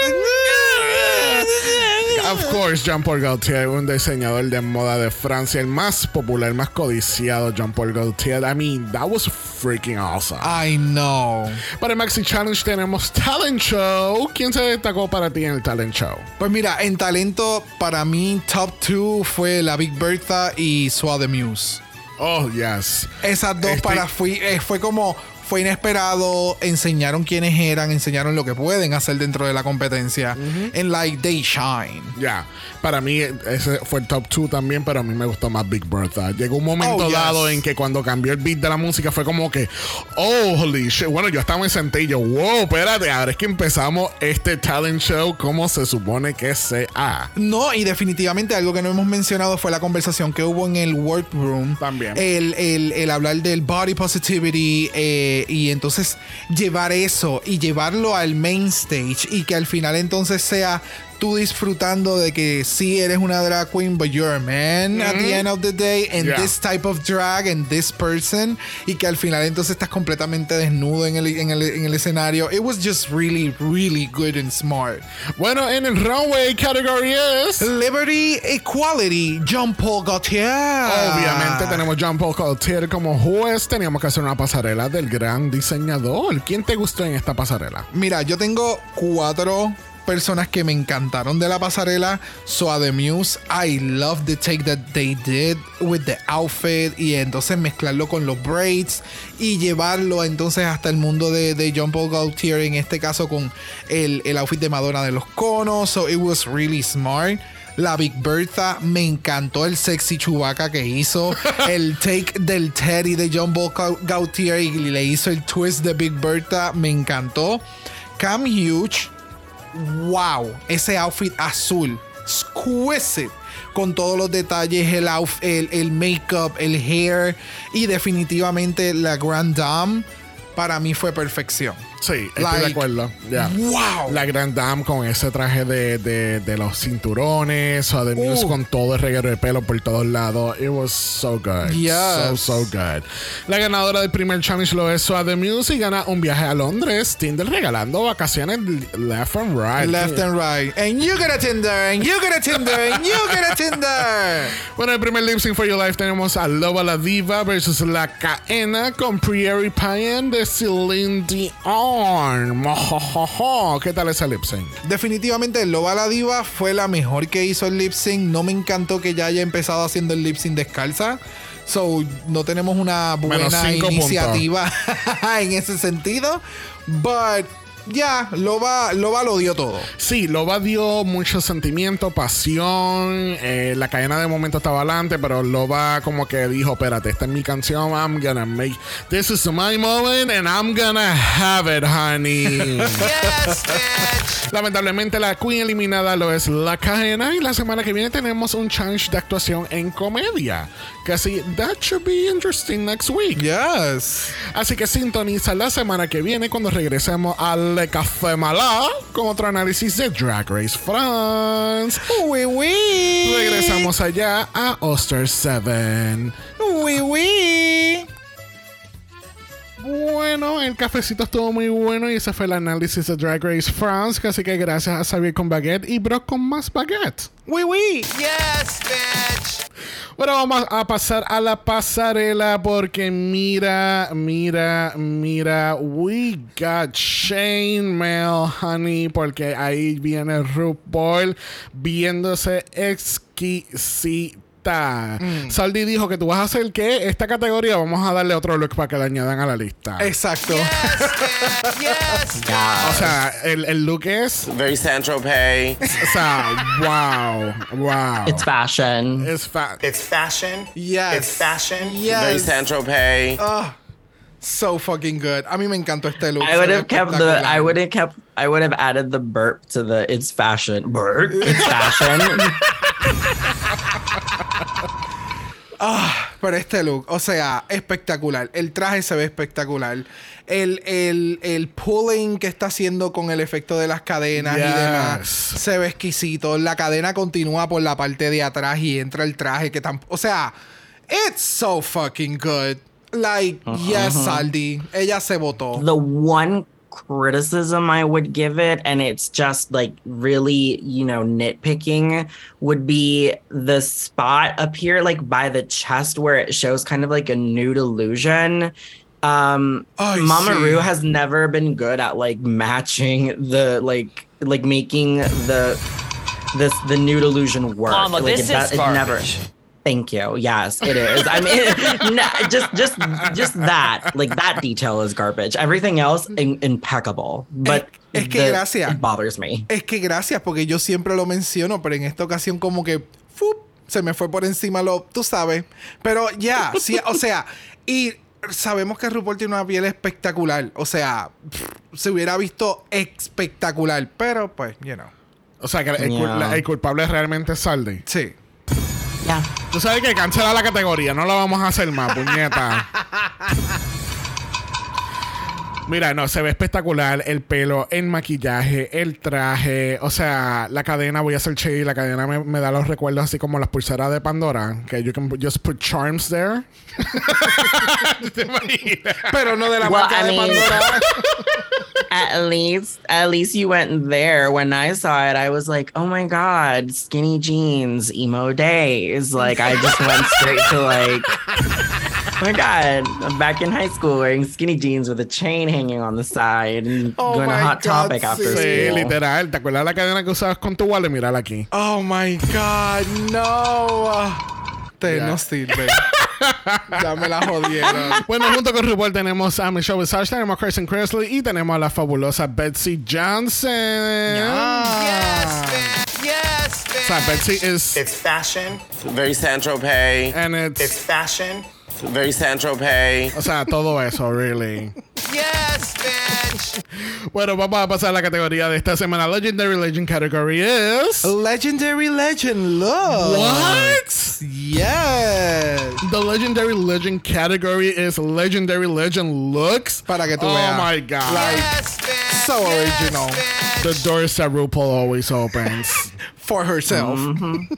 Of course, Jean-Paul Gaultier, un diseñador de moda de Francia, el más popular, más codiciado, Jean-Paul Gaultier. I mean, that was freaking awesome. I know. Para el Maxi Challenge tenemos Talent Show. ¿Quién se destacó para ti en el Talent Show? Pues mira, en talento, para mí, top 2 fue la Big Bertha y Swa the Muse. Oh, yes. Esas dos Este- para fui, eh, fue como fue inesperado, enseñaron quiénes eran, enseñaron lo que pueden hacer dentro de la competencia. En like they shine. Ya, para mí ese fue el top 2 también, pero a mí me gustó más Big Bertha. Llegó un momento Oh, yes. dado en que cuando cambió el beat de la música fue como que, oh, holy shit. Bueno, yo estaba en sentillo, wow, espérate, ahora es que empezamos este talent show como se supone que sea. No, y definitivamente algo que no hemos mencionado fue la conversación que hubo en el workroom. También. El, el- el hablar del body positivity eh, y entonces llevar eso y llevarlo al main stage y que al final entonces sea tú disfrutando de que sí eres una drag queen, but you're a man at the end of the day, and Yeah. this type of drag and this person, y que al final entonces estás completamente desnudo en el, en el, en el escenario. It was just really, really good and smart. Bueno, en el runway category es... Liberty Equality, John Paul Gaultier. Obviamente tenemos Jean Paul Gaultier como juez. Teníamos que hacer una pasarela del gran diseñador. ¿Quién te gustó en esta pasarela? Mira, yo tengo cuatro personas que me encantaron de la pasarela. So a The Muse, I love the take that they did with the outfit y entonces mezclarlo con los braids y llevarlo entonces hasta el mundo de, de John Paul Gaultier, en este caso con el, el outfit de Madonna de los conos. So it was really smart. La Big Bertha, me encantó el sexy Chewbacca que hizo. [LAUGHS] el take del Teddy de John Paul Gau- Gaultier y le hizo el twist de Big Bertha, me encantó. Cam Huge, wow, ese outfit azul, exquisite. Con todos los detalles, el, el, el make-up, el hair y definitivamente la Grand Dame, para mí fue perfección. Sí, estoy Like, de acuerdo. Ya. wow. La Grand Dame con ese traje de, de, de los cinturones, o de Muse Uh. con todo el reguero de pelo por todos lados. It was so good. Yes. So, so good. La ganadora del primer challenge lo es Suave Muse y gana un viaje a Londres. Tinder regalando vacaciones left and right. Left and right. And you get a Tinder, and you get a Tinder, and you get a Tinder. [LAUGHS] Bueno, el primer lip sync for your life tenemos a Loba la Diva versus La Caena con Prairie Payan de Celine Dion. ¿Qué tal ese lip sync? Definitivamente Loba la Diva fue la mejor que hizo el lip sync. No me encantó que ya haya empezado haciendo el lip sync descalza. So, no tenemos una buena iniciativa en ese sentido. But, ya, Loba, Loba lo dio todo. Sí, Loba dio mucho sentimiento, pasión. eh, la cadena de momento estaba adelante, pero Loba como que dijo: Espérate, esta es mi canción. I'm gonna make. This is my moment and I'm gonna have it, honey. [LAUGHS] Yes, bitch. Lamentablemente, la queen eliminada lo es la cadena. Y la semana que viene tenemos un challenge de actuación en comedia. Que así, that should be interesting next week. Yes. Así que sintoniza la semana que viene cuando regresemos al Café Malá con otro análisis de Drag Race France. Uy, uy. Regresamos allá a Oster 7. Uy, uy. Bueno, el cafecito estuvo muy bueno y ese fue el análisis de Drag Race France. Así que gracias a Xavier con baguette y Brock con más baguette. Uy, uy. Yes, bitch. Bueno, vamos a pasar a la pasarela porque mira, mira, mira, we got Shane Mail, honey, porque ahí viene RuPaul viéndose exquisita. Saldi dijo que tú vas a hacer que esta categoría vamos a darle otro look para que la añadan a la lista. Exacto. Yes, bitch. Yes, [LAUGHS] O sea, el, el look es, Very Saint Tropez. o sea, wow, wow. It's fashion. Es fa- It's fashion. Yes. It's fashion. Yes. Very Saint Tropez. Ah, so fucking good. A mí me encantó este look. I would have kept the. I would have kept. I would have added the burp to the. It's fashion. Burp. It's fashion. [LAUGHS] Pero este look, o sea, espectacular. El traje se ve espectacular. El, el, el pulling que está haciendo con el efecto de las cadenas y demás se ve exquisito. La cadena continúa por la parte de atrás y entra el traje que tampoco. O sea, it's so fucking good. Like, yes, Saldi. Ella se votó. the one criticism I would give it, and it's just like really, you know, nitpicking, would be the spot up here, like by the chest, where it shows kind of like a nude illusion. Um, I Mama. Ru has never been good at like matching the like like making the this the nude illusion work. Mama, like, this it, is it never. Thank you. Yes, it is. I mean, [LAUGHS] no, just just just that, like that detail is garbage. Everything else in, impeccable, but Es- es que the- gracias. it bothers me. Es que gracias, porque yo siempre lo menciono, pero en esta ocasión como que ¡fup! se me fue por encima lo, tú sabes. Pero ya, sí, o sea, y sabemos que RuPaul tiene una piel espectacular. O sea, pff, se hubiera visto espectacular, pero pues, you know. O sea, que el, Yeah. el culpable realmente es Saldi. Sí. Ya. Tú sabes que cancela la categoría, no la vamos a hacer más, puñeta. Mira, no, se ve espectacular el pelo, el maquillaje, el traje, o sea, la cadena, voy a hacer shady, la cadena me, me da los recuerdos así como las pulseras de Pandora, que you can just put charms there. [LAUGHS] ¿Te imaginas? Pero no de la Well, marca I de mean- Pandora. At least, at least you went there. When I saw it, I was like, "Oh my god, skinny jeans, emo days!" Like I just went straight to like, "Oh my god, I'm back in high school wearing skinny jeans with a chain hanging on the side and Oh going to Hot God, Topic after sí. Sí, school." literal. ¿Te acuerdas la cadena que usabas con tu wallet? Mírala aquí. Oh my God, no. Te Ya. no sirve. [LAUGHS] ya me la jodieron. Bueno, junto con RuPaul tenemos a Michelle Visage, tenemos a Kristen Cresley y tenemos a la fabulosa Betsy Johnson. Yes, bitch. Yes, O sea, bitch. Betsy is... It's fashion. Very Saint Tropez. and It's it's... fashion. Very Saint Tropez. O sea, todo eso, really. Yes, bitch. Bueno, vamos a pasar a la categoría de esta semana. Legendary Legend category is... Legendary Legend Look. What? Yes. The Legendary Legend category is Legendary Legend looks. Para que tú oh veas. my God. Yes, bitch. So Yes, original. bitch. The doors that RuPaul always opens. For herself. Mm-hmm.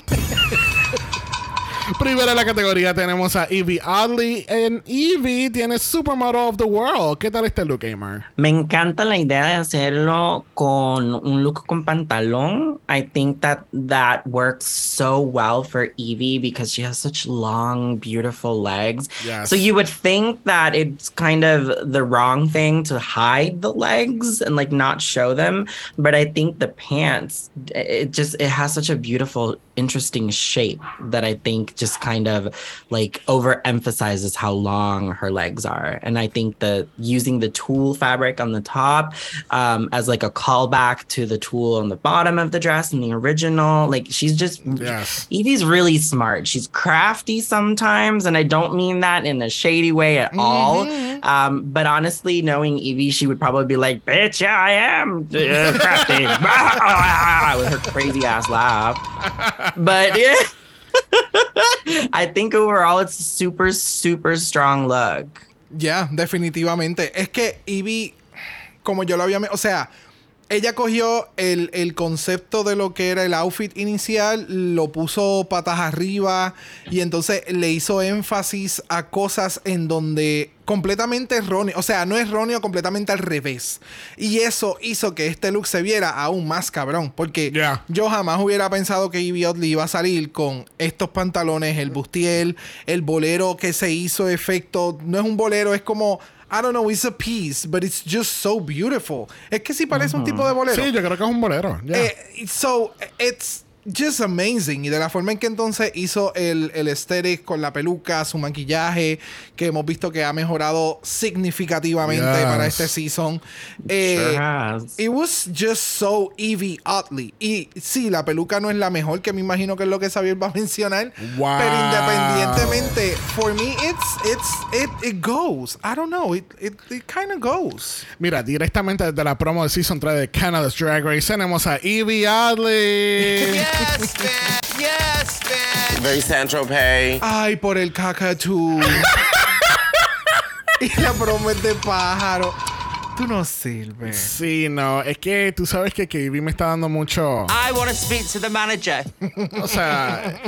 Primero en la categoría tenemos a Evie Oddly. En Evie tiene Supermodel of the World. ¿Qué tal este look, Gamer? Me encanta la idea de hacerlo con un look con pantalón. I think that that works so well for Evie because she has such long, beautiful legs. Yes. So you would think that it's kind of the wrong thing to hide the legs and like not show them, but I think the pants it just it has such a beautiful, interesting shape that I think just kind of like overemphasizes how long her legs are. And I think the using the tulle fabric on the top um, as like a callback to the tulle on the bottom of the dress in the original, like she's just Yes. Evie's really smart. She's crafty sometimes, and I don't mean that in a shady way at all. Um, but honestly, knowing Evie, she would probably be like, "Bitch, yeah, I am uh, crafty," [LAUGHS] with her crazy ass laugh. [LAUGHS] But yeah. [LAUGHS] I think overall it's super, super strong look. Ya, definitivamente. Es que Ivy, como yo lo había... O sea, ella cogió el, el concepto de lo que era el outfit inicial, lo puso patas arriba y entonces le hizo énfasis a cosas en donde completamente erróneo, o sea, no erróneo, completamente al revés. Y eso hizo que este look se viera aún más cabrón, porque Yeah. yo jamás hubiera pensado que Ivy Oddly iba a salir con estos pantalones, el bustier, el bolero que se hizo efecto, no es un bolero, es como I don't know, it's a piece, but it's just so beautiful. Es que sí parece un tipo de bolero. Sí, yo creo que es un bolero. yeah. Eh, so, it's just amazing. Y de la forma en que entonces hizo el, el aesthetic con la peluca, su maquillaje, que hemos visto que ha mejorado significativamente Yes. para este season. Eh, Sure has. It was just so Evie Oddly. Y sí, la peluca no es la mejor, que me imagino que es lo que Xavier va a mencionar. Wow. Pero independientemente, for me, it's, it's, it, it goes. I don't know, it, it, it kind of goes. Mira, directamente desde la promo de Season 3 de Canada's Drag Race tenemos a Evie Oddly. [LAUGHS] Yes, bitch. Yes, bitch. Very Saint Tropez. Ay, por el cacatú. [LAUGHS] y la de pájaro. Tú no sirves. Sí, no, es que tú sabes que KB me está dando mucho. I want to speak to the manager. [LAUGHS] O sea,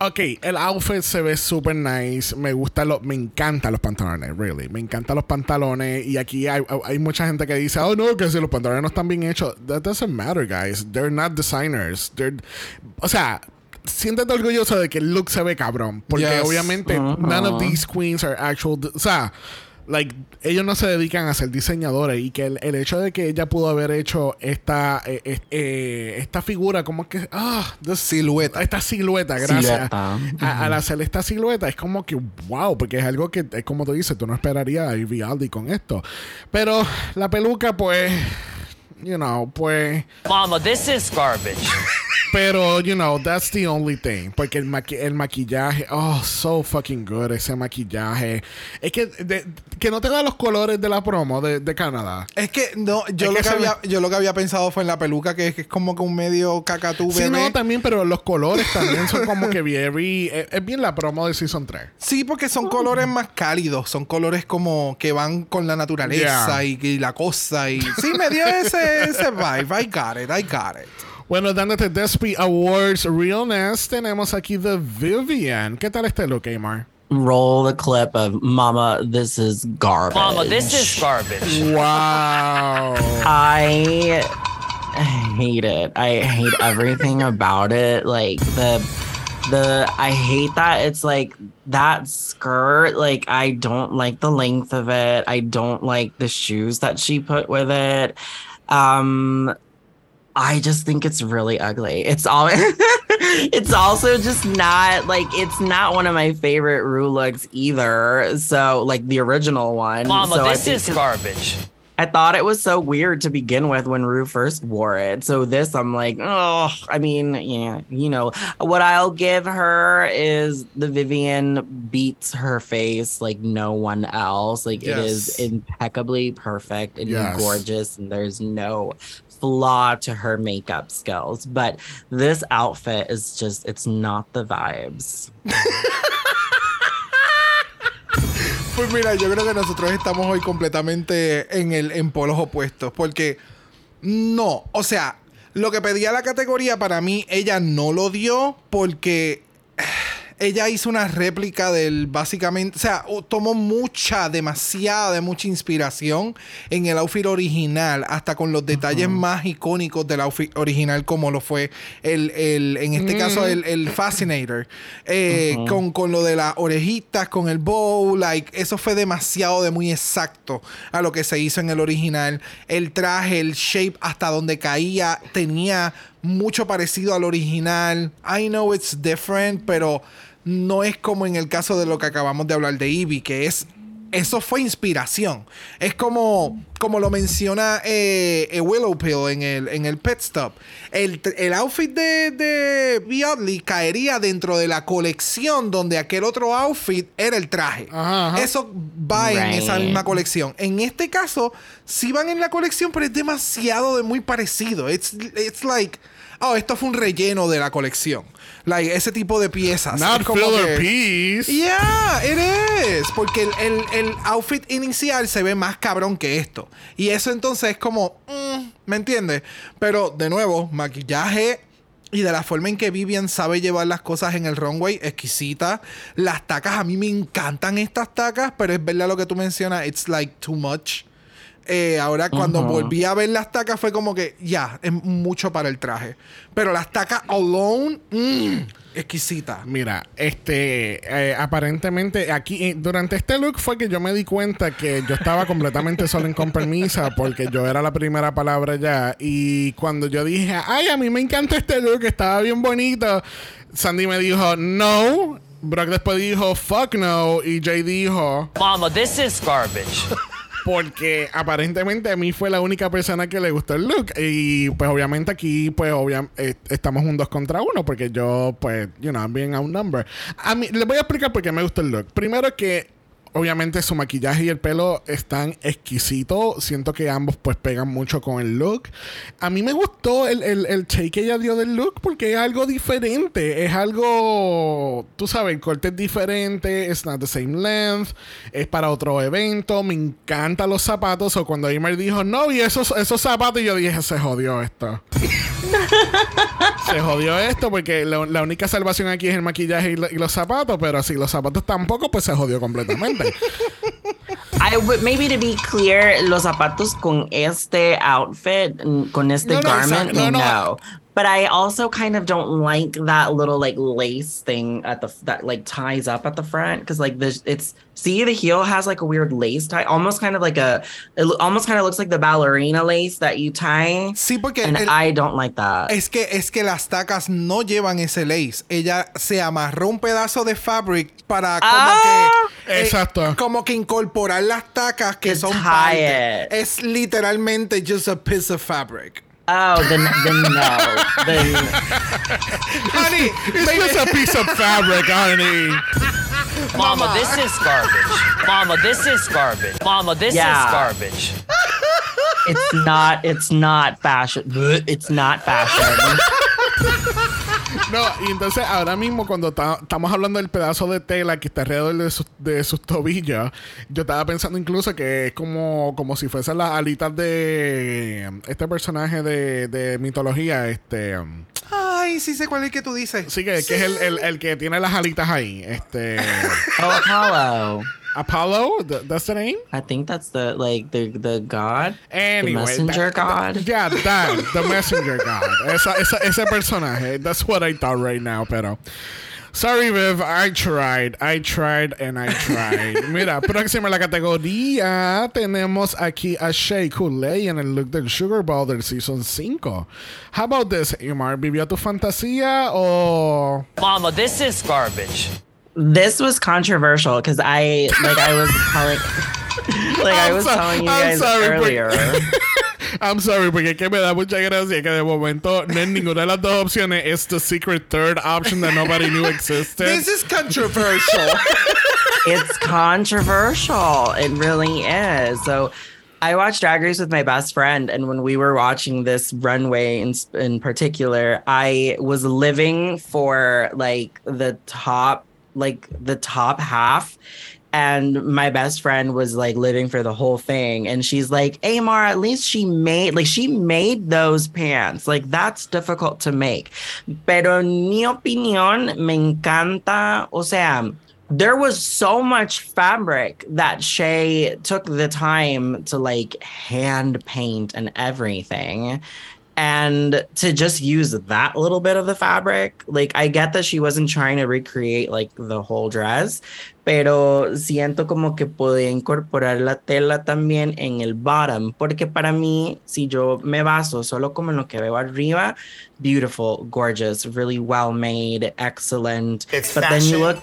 ok, el outfit se ve super nice. Me gusta lo, me encantan los pantalones, really. Me encantan los pantalones. Y aquí hay, hay mucha gente que dice, oh no, que si los pantalones no están bien hechos. That doesn't matter, guys. They're not designers. They're, o sea, siéntete orgulloso de que el look se ve cabrón. Porque Yes. obviamente, none of these queens are actual. O sea, like, ellos no se dedican a ser diseñadores. Y que el, el hecho de que ella pudo haber hecho esta, eh, eh, esta figura, como que. Ah, this- Silueta. esta silueta, gracias. Silueta. A- Al hacer esta silueta es como que wow, porque es algo que es como tú dices, tú no esperarías a Ivy Aldi con esto. Pero la peluca, pues, you know, pues, Mama, this is garbage. Pero, you know, that's the only thing. Porque el, maqui- el maquillaje, oh, so fucking good ese maquillaje. Es que, de- que no tenga los colores de la promo de, de Canadá. Es que no, yo Es lo que había, yo lo que había pensado fue en la peluca, que es, que es como que un medio cacatú Sí, bebé. no, también, pero los colores también son como que very. Es, es bien la promo de Season 3. Sí, porque son colores más cálidos, son colores como que van con la naturaleza Yeah. y, y la cosa. Y sí, me dio ese, ese vibe. I got it, I got it. Bueno, dándote Despy Awards Realness, tenemos aquí The Vivian. ¿Qué tal este look, Amar? Roll the clip of Mama, this is garbage. Mama, this is garbage. Wow. I hate it. I hate everything about it. Like the the I hate that it's like that skirt. Like I don't like the length of it. I don't like the shoes that she put with it. Um I just think it's really ugly. It's all [LAUGHS] it's also just not like it's not one of my favorite Rue looks either. So like the original one. Mama, so I this think is garbage. I thought it was so weird to begin with when Rue first wore it. So this, I'm like, oh, I mean, yeah, you know, what I'll give her is the Vivian beats her face like no one else. Like it is impeccably perfect and Yes. gorgeous, and there's no flaw to her makeup skills. But this outfit is just, it's not the vibes. [LAUGHS] Pues mira, yo creo que nosotros estamos hoy completamente en el en polos opuestos. Porque no, o sea, lo que pedía la categoría para mí, ella no lo dio porque ella hizo una réplica del básicamente, o sea, tomó mucha, demasiada, de mucha inspiración en el outfit original, hasta con los detalles más icónicos del outfit original, como lo fue el, el en este caso, el, el Fascinator, eh, con, con lo de las orejitas, con el bow, like, eso fue demasiado de muy exacto a lo que se hizo en el original. El traje, el shape, hasta donde caía, tenía mucho parecido al original. I know it's different, pero no es como en el caso de lo que acabamos de hablar de Eevee, que es. Eso fue inspiración. Es como, como lo menciona eh, eh, Willowpill en el, en el pit stop. El, el outfit de, de Beatley caería dentro de la colección donde aquel otro outfit era el traje. Ajá, ajá. Eso va en esa misma colección. En este caso, sí van en la colección, pero es demasiado de muy parecido. It's, it's like, oh, esto fue un relleno de la colección. Like, ese tipo de piezas. Not como filler que- piece. Yeah, it is. Porque el, el- el outfit inicial se ve más cabrón que esto. Y eso entonces es como, mm, ¿me entiendes? Pero de nuevo, maquillaje y de la forma en que Vivian sabe llevar las cosas en el runway, exquisita. Las tacas, a mí me encantan estas tacas, pero es verdad lo que tú mencionas, it's like too much. Eh, ahora cuando volví a ver las tacas fue como que ya, es mucho para el traje. Pero las tacas alone, mm, exquisita. Mira, este, eh, aparentemente aquí eh, durante este look fue que yo me di cuenta que yo estaba completamente solo en compromiso porque yo era la primera palabra ya y cuando yo dije, ay, a mí me encanta este look, estaba bien bonito, Sandy me dijo, no, Brock después dijo, fuck no y Jay dijo, Mama, this is garbage. Porque aparentemente a mí fue la única persona que le gustó el look. Y pues obviamente aquí, pues obviamente estamos un dos contra uno. Porque yo, pues, you know, I'm being outnumbered. A mí, les voy a explicar por qué me gustó el look. Primero que Obviamente su maquillaje y el pelo están exquisitos. Siento que ambos pues pegan mucho con el look. A mí me gustó el, el, el take que ella dio del look porque es algo diferente. Es algo, tú sabes, el corte es diferente. It's not the same length. Es para otro evento. Me encantan los zapatos. O cuando Emer dijo, no, y esos, esos zapatos, yo dije, se jodió esto. se jodió esto porque la, la única salvación aquí es el maquillaje y, y los zapatos. Pero si los zapatos tampoco, pues se jodió completamente. I would maybe to be clear, los zapatos con este outfit, con este No, no, garment, no, no. But I also kind of don't like that little like lace thing at the that like ties up at the front because like the it's see the heel has like a weird lace tie, almost kind of like a it almost kind of looks like the ballerina lace that you tie, Sí, porque and el- I don't like that. es que es que las tacas no llevan ese lace. Ella se amarró un pedazo de fabric para como Ah. que eh, Exacto. como que incorporar las tacas que son tie parte. it. Es literalmente just a piece of fabric. Oh, then then no, then [LAUGHS] Honey, It's baby, just a piece of fabric, honey. Mama, this is garbage. Mama, this is garbage. Mama, this Yeah. is garbage. [LAUGHS] it's not it's not fashion. It's not fashion. [LAUGHS] No, y entonces ahora mismo cuando ta- estamos hablando del pedazo de tela que está alrededor de sus, de sus tobillos, yo estaba pensando incluso que es como, como si fuesen las alitas de este personaje de, de mitología, este... Ay, sí sé cuál es que tú dices. Sí, que, que es el, el- el que tiene las alitas ahí. Este... [LAUGHS] Oh, Apollo. Apollo, th- that's the name? I think that's the like the the god, Anyway, the messenger that- god. Yeah, that, the [LAUGHS] messenger god. Esa, esa, ese personaje. That's what I thought right now, pero. Sorry, Viv, I tried, I tried and I tried. [LAUGHS] Mira, próxima en la categoría tenemos aquí a Shea Coulee en el look del Sugar Bowl del Season 5. How about this, Imar? ¿Vivió tu fantasía o...? Mama, this is garbage. This was controversial because I like I was telling like I I'm was so- telling you I'm guys sorry, earlier. [LAUGHS] I'm sorry, porque es que me da mucha gracia que de momento no es ninguna de las dos opciones es the secret third option that nobody knew existed. This is controversial. [LAUGHS] it's controversial. It really is. So I watched Drag Race with my best friend, and when we were watching this runway in in particular, I was living for like the top, like the top half. And my best friend was like living for the whole thing. And she's like, amar at least she made, like, she made those pants. Like, that's difficult to make. Pero mi opinión, me encanta. O sea, there was so much fabric that Shay took the time to like hand paint and everything. And to just use that little bit of the fabric, like I get that she wasn't trying to recreate like the whole dress, pero siento como que podía incorporar la tela también en el bottom, porque para mí, si yo me baso solo como en lo que veo arriba, beautiful, gorgeous, really well made, excellent. It's but then you look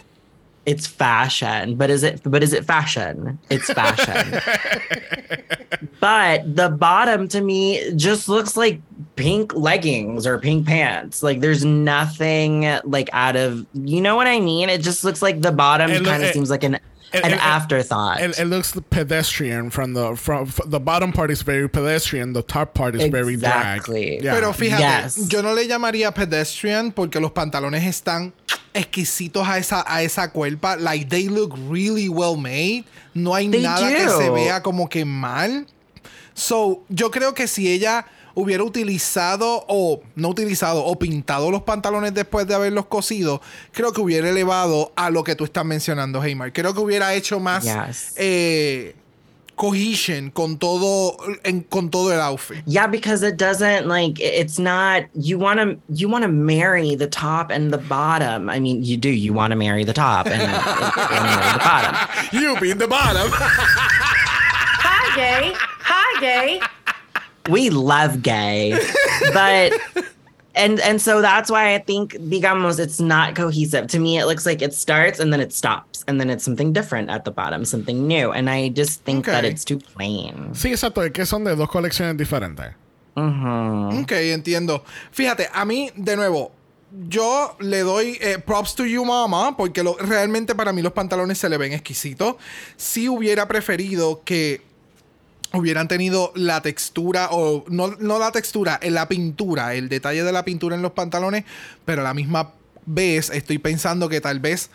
it's fashion. But is it but is it fashion? It's fashion. [LAUGHS] But the bottom to me just looks like pink leggings or pink pants like there's nothing like out of you know what i mean it just looks like the bottom It kind of seems like an it- an it- afterthought It, it looks pedestrian from the from f- the bottom part is very pedestrian, the top part is very drag. Exactly. Yeah. Pero fíjate, Yes. yo no le llamaría pedestrian porque los pantalones están exquisitos a esa, a esa cuerpa. Like, they look really well made. No hay They nada que se vea como que mal. So, yo creo que si ella hubiera utilizado o no utilizado o pintado los pantalones después de haberlos cosido, creo que hubiera elevado a lo que tú estás mencionando, Heymar. Creo que hubiera hecho más Yes. eh, cohesion con todo, en- con todo el outfit. Yeah, because it doesn't like it- it's not you want to you want to marry the top and the bottom. I mean, you do. You want to marry the top [LAUGHS] and, and marry the bottom. You being the bottom. Hi, gay. Hi, gay. We love gay, but and and so that's why I think digamos it's not cohesive. To me, it looks like it starts and then it stops, and then it's something different at the bottom, something new. And I just think that it's too plain. Sí, exacto, es que son de dos colecciones diferentes. Ok, entiendo. Fíjate, a mí, de nuevo, yo le doy eh, props to you, mama, porque lo- realmente para mí los pantalones se le ven exquisitos. Si hubiera preferido que hubieran tenido la textura, o no, no la textura, en la pintura, el detalle de la pintura en los pantalones, pero a la misma vez estoy pensando que tal vez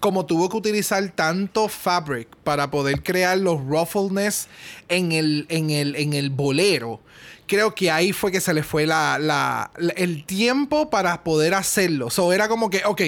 como tuvo que utilizar tanto fabric para poder crear los ruffleness en el, en el, en el bolero, creo que ahí fue que se le fue la, la- la- el tiempo para poder hacerlo. So era como que, ok,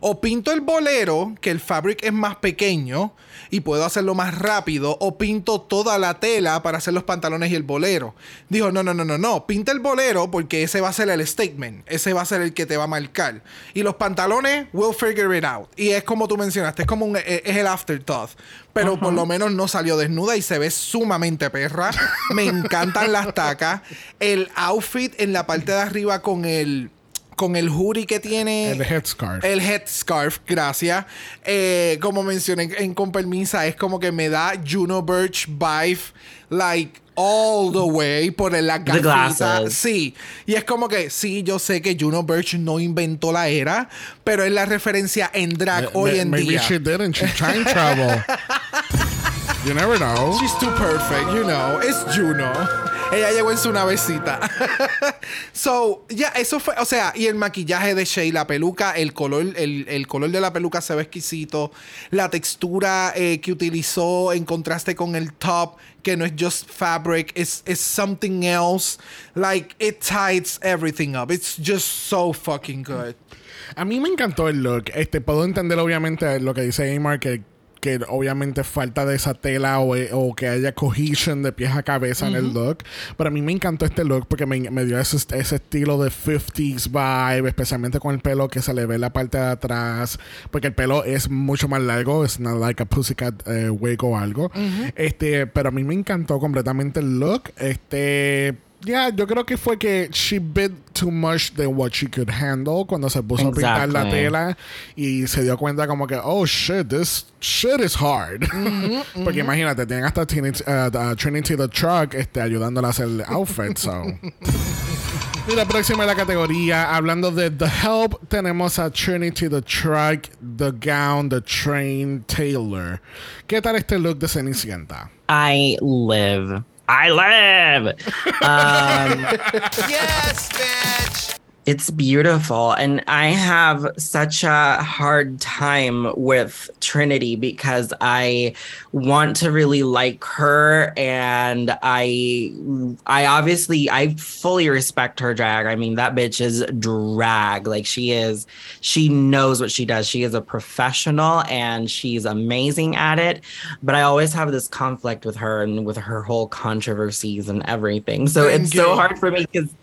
o pinto el bolero, que el fabric es más pequeño y puedo hacerlo más rápido, o pinto toda la tela para hacer los pantalones y el bolero. Dijo, no, no, no, no, no, pinta el bolero porque ese va a ser el statement, ese va a ser el que te va a marcar. Y los pantalones, we'll figure it out. Y es como tú mencionaste, es como un, es es el afterthought. Pero por lo menos no salió desnuda y se ve sumamente perra. Me encantan las tacas. El outfit en la parte de arriba con el con el hoodie que tiene. El headscarf. El headscarf, gracias. Eh, como mencioné en Con Permisa, es como que me da Juno Birch vibe, like all the way por la glasses. Sí. Y es como que, sí, yo sé que Juno Birch no inventó la era, pero es la referencia en drag hoy en Maybe día. she didn't. She time travel. [LAUGHS] you never know. She's too perfect, you know. Es Juno. Ella llegó en su navecita. [LAUGHS] so, ya, eso fue. O sea, y el maquillaje de Shay, la peluca, el color, el, el color de la peluca se ve exquisito. La textura eh, que utilizó en contraste con el top, que no es just fabric, es es something else. Like, it ties everything up. It's just so fucking good. A mí me encantó el look. Este, puedo entender obviamente lo que dice Amar, que, que obviamente falta de esa tela o, o que haya cohesion de pies a cabeza en el look. Pero a mí me encantó este look porque me, me dio ese, ese estilo de 50s vibe, especialmente con el pelo que se le ve la parte de atrás. Porque el pelo es mucho más largo, es not like a pussycat eh, wig o algo. Este, pero a mí me encantó completamente el look. Este. Ya, yo creo que fue que she bit too much than what she could handle cuando se puso a pintar la Exactly. tela y se dio cuenta como que, oh shit, this shit is hard. [LAUGHS] Porque imagínate, tienen hasta Trinity, uh, the- Trinity the Truck este, ayudándola a hacer el outfit, so. [LAUGHS] Y la próxima de la categoría, hablando de The Help, tenemos a Trinity the Truck, The Gown, The Train, Taylor. ¿Qué tal este look de Cenicienta? I live. I live. [LAUGHS] Um, Yes, bitch. It's beautiful. And I have such a hard time with Trinity because I want to really like her and I I obviously I fully respect her drag. I mean that bitch is drag. Like she is she knows what she does. She is a professional and she's amazing at it. But I always have this conflict with her and with her whole controversies and everything. So it's so hard for me because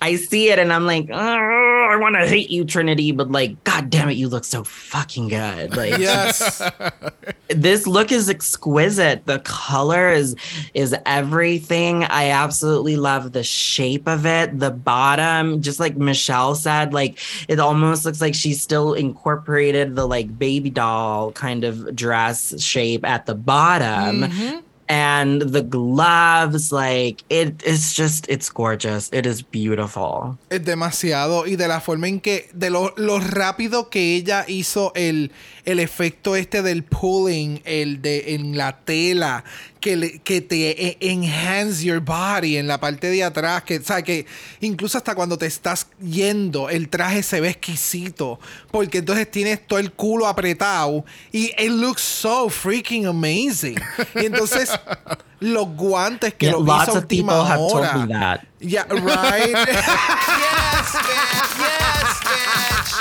I see it and I'm like, "Oh, I want to hate you, Trinity, but like, god damn it, you look so fucking good. Like, [LAUGHS] Yes. [LAUGHS] this look is exquisite. The color is is everything. I absolutely love the shape of it. The bottom, just like Michelle said, like it almost looks like she still incorporated the like baby doll kind of dress shape at the bottom. Mm-hmm. And the gloves, like it is just, it's gorgeous. It is beautiful. Es demasiado. Y de la forma en que. De lo, lo rápido que ella hizo el, el efecto este del pulling, el de en la tela, que, le- que te e- enhance your body en la parte de atrás. Que, o sea, que incluso hasta cuando te estás yendo, el traje se ve exquisito. Porque entonces tienes todo el culo apretado. Y it looks so freaking amazing. Y entonces. [LAUGHS] Los guantes que Yeah, lo lots hizo última have hora. told me that. Yeah, right. [LAUGHS] Yes, bitch. Yes, bitch.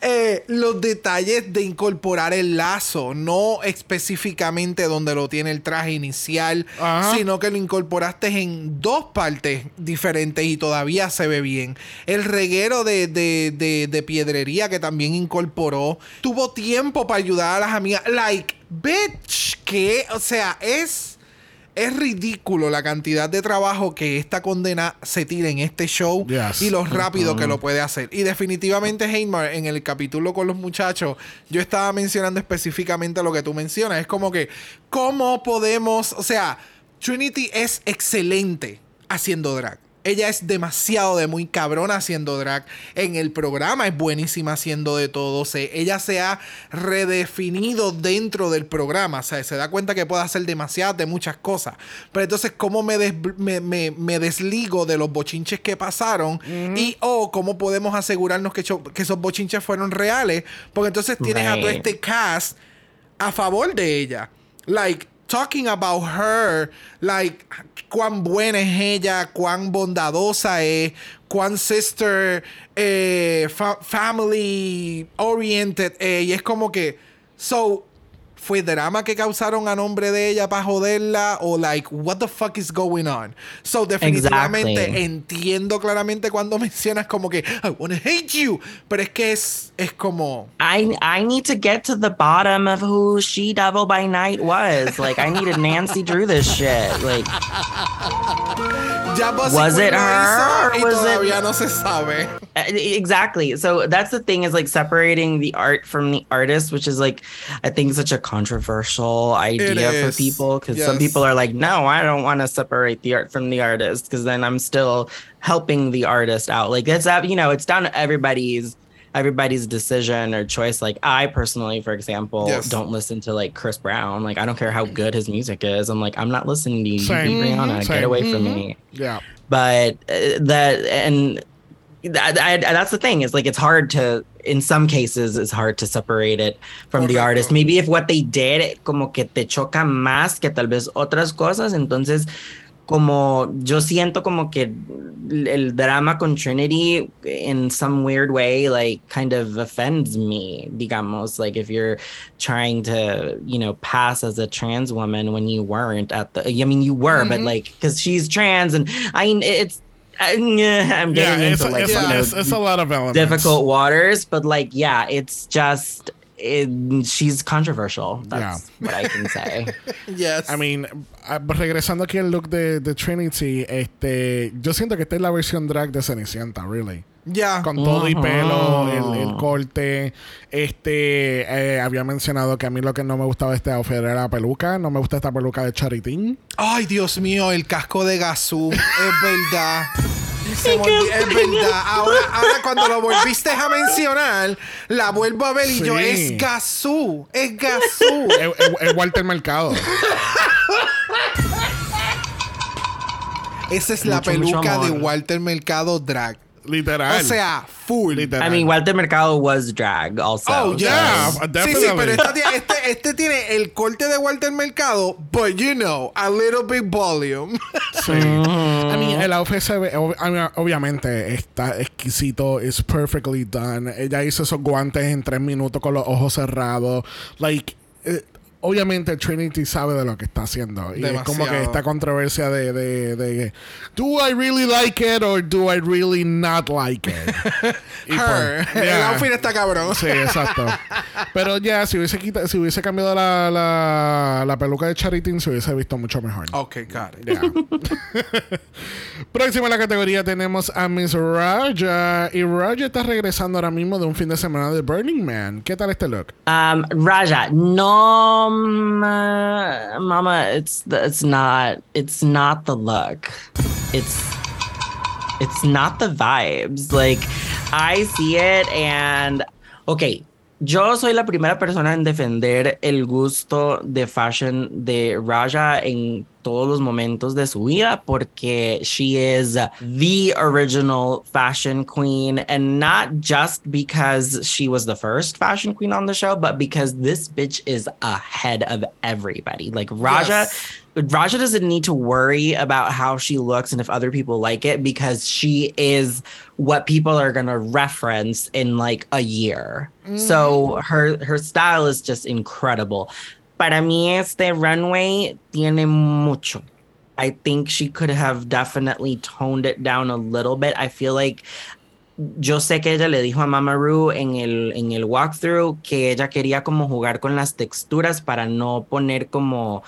Eh, los detalles de incorporar el lazo, no específicamente donde lo tiene el traje inicial, Ajá. sino que lo incorporaste en dos partes diferentes y todavía se ve bien. El reguero de, de- de- de piedrería que también incorporó, tuvo tiempo para ayudar a las amigas. Like, bitch, que, o sea, es... Es ridículo la cantidad de trabajo que esta condena se tira en este show Yes. y lo rápido que lo puede hacer. Y definitivamente, Heymar, en el capítulo con los muchachos, yo estaba mencionando específicamente lo que tú mencionas. Es como que, ¿cómo podemos? O sea, Trinity es excelente haciendo drag. Ella es demasiado de muy cabrona haciendo drag. En el programa es buenísima haciendo de todo. Se, ella se ha redefinido dentro del programa. O sea, se da cuenta que puede hacer demasiadas de muchas cosas. Pero entonces, ¿cómo me, des- me, me- me desligo de los bochinches que pasaron? Y o cómo podemos asegurarnos que, que esos bochinches fueron reales. Porque entonces tienes a todo este cast a favor de ella. Like, talking about her, like, cuán buena es ella, cuán bondadosa es, cuán sister, eh, fa- family oriented. Y es como que, so, ¿fue drama que causaron a nombre de ella para joderla? O, like, what the fuck is going on? So, definitivamente Exactly. entiendo claramente cuando [LAUGHS] mencionas como que, I wanna hate you. Pero es que es, es como. I I need to get to the bottom of who She Devil by Night was. Like I need to Nancy Drew this shit. Like Ya Was it her hizo was it- no se sabe. Uh, exactly. So that's the thing is like separating the art from the artist, which is like I think such a controversial idea for people because some people are like, no, I don't want to separate the art from the artist because then I'm still helping the artist out. Like it's that you know it's down to everybody's everybody's decision or choice. Like I personally, for example, Yes. don't listen to like Chris Brown. Like I don't care how good his music is. I'm like I'm not listening to you, Same. you Rihanna. Same. Get away from me Yeah. but uh, that and that, I, that's the thing is like it's hard to in some cases it's hard to separate it from the artist. Maybe if what they did como que te choca más que tal vez otras cosas entonces como yo siento como que el drama con Trinity in some weird way like kind of offends me digamos. Like if you're trying to you know pass as a trans woman when you weren't at the I mean you were but mm-hmm. like because she's trans and I mean it's I, [LAUGHS] I'm Yeah, getting it's, into like it's, you know, it's, it's a lot of elements. difficult waters, but like, yeah, it's just it, she's controversial. That's what I can say. [LAUGHS] Yes. I mean, ah, regresando aquí al look de, de Trinity, este, yo siento que esta es la versión drag de Cenicienta, really. Ya. Con todo y pelo, el, el corte. Este, eh, había mencionado que a mí lo que no me gustaba de este outfit era la peluca. No me gusta esta peluca de Charitín. Ay, Dios mío, el casco de Gazú. es [LAUGHS] verdad. Se es verdad. Ahora, ahora cuando lo volviste a mencionar, la vuelvo a ver y yo, es Gazú. Es Gazú. [LAUGHS] Es es- es Walter Mercado. Esa es la Mucho, peluca de. Walter Mercado drag. Literal. O sea, full. Literal. I mean, Walter Mercado was drag also. Oh, yeah. Yeah, Sí, definitely. sí, pero esta este, este tiene el corte de Walter Mercado, but you know, a little bit volume. Sí. [LAUGHS] I mean, el outfit se ve, ob- I mean, obviamente está exquisito, it's perfectly done. Ella hizo esos guantes en tres minutos con los ojos cerrados. Like, eh, obviamente Trinity sabe de lo que está haciendo. Y es como que esta controversia de, de, de, ¿Do I really like it or do I really not like it? [LAUGHS] Y Her. pues, El yeah. outfit está cabrón. Sí, exacto. Pero ya, si hubiese quita- si hubiese cambiado la, la, la peluca de Charitín, se hubiese visto mucho mejor. Ok, got it. Ya. [LAUGHS] Próxima en la categoría tenemos a Miss Raja. Y Raja está regresando ahora mismo de un fin de semana de Burning Man. ¿Qué tal este look? Um, Raja, no, ma- mama, it's it's not it's not the look. It's it's not the vibes. Like I see it and okay. Yo soy la primera persona en defender el gusto de fashion de Raja en todos los momentos de su vida porque she is the original fashion queen and not just because she was the first fashion queen on the show but because this bitch is ahead of everybody. Like Raja Yes. Raja doesn't need to worry about how she looks and if other people like it because she is what people are gonna reference in like a year. So mm-hmm. her her style is just incredible. Para mí este runway tiene mucho. I think she could have definitely toned it down a little bit. I feel like yo sé que ella le dijo a Mama Ru en el, en el walkthrough que ella quería como jugar con las texturas para no poner como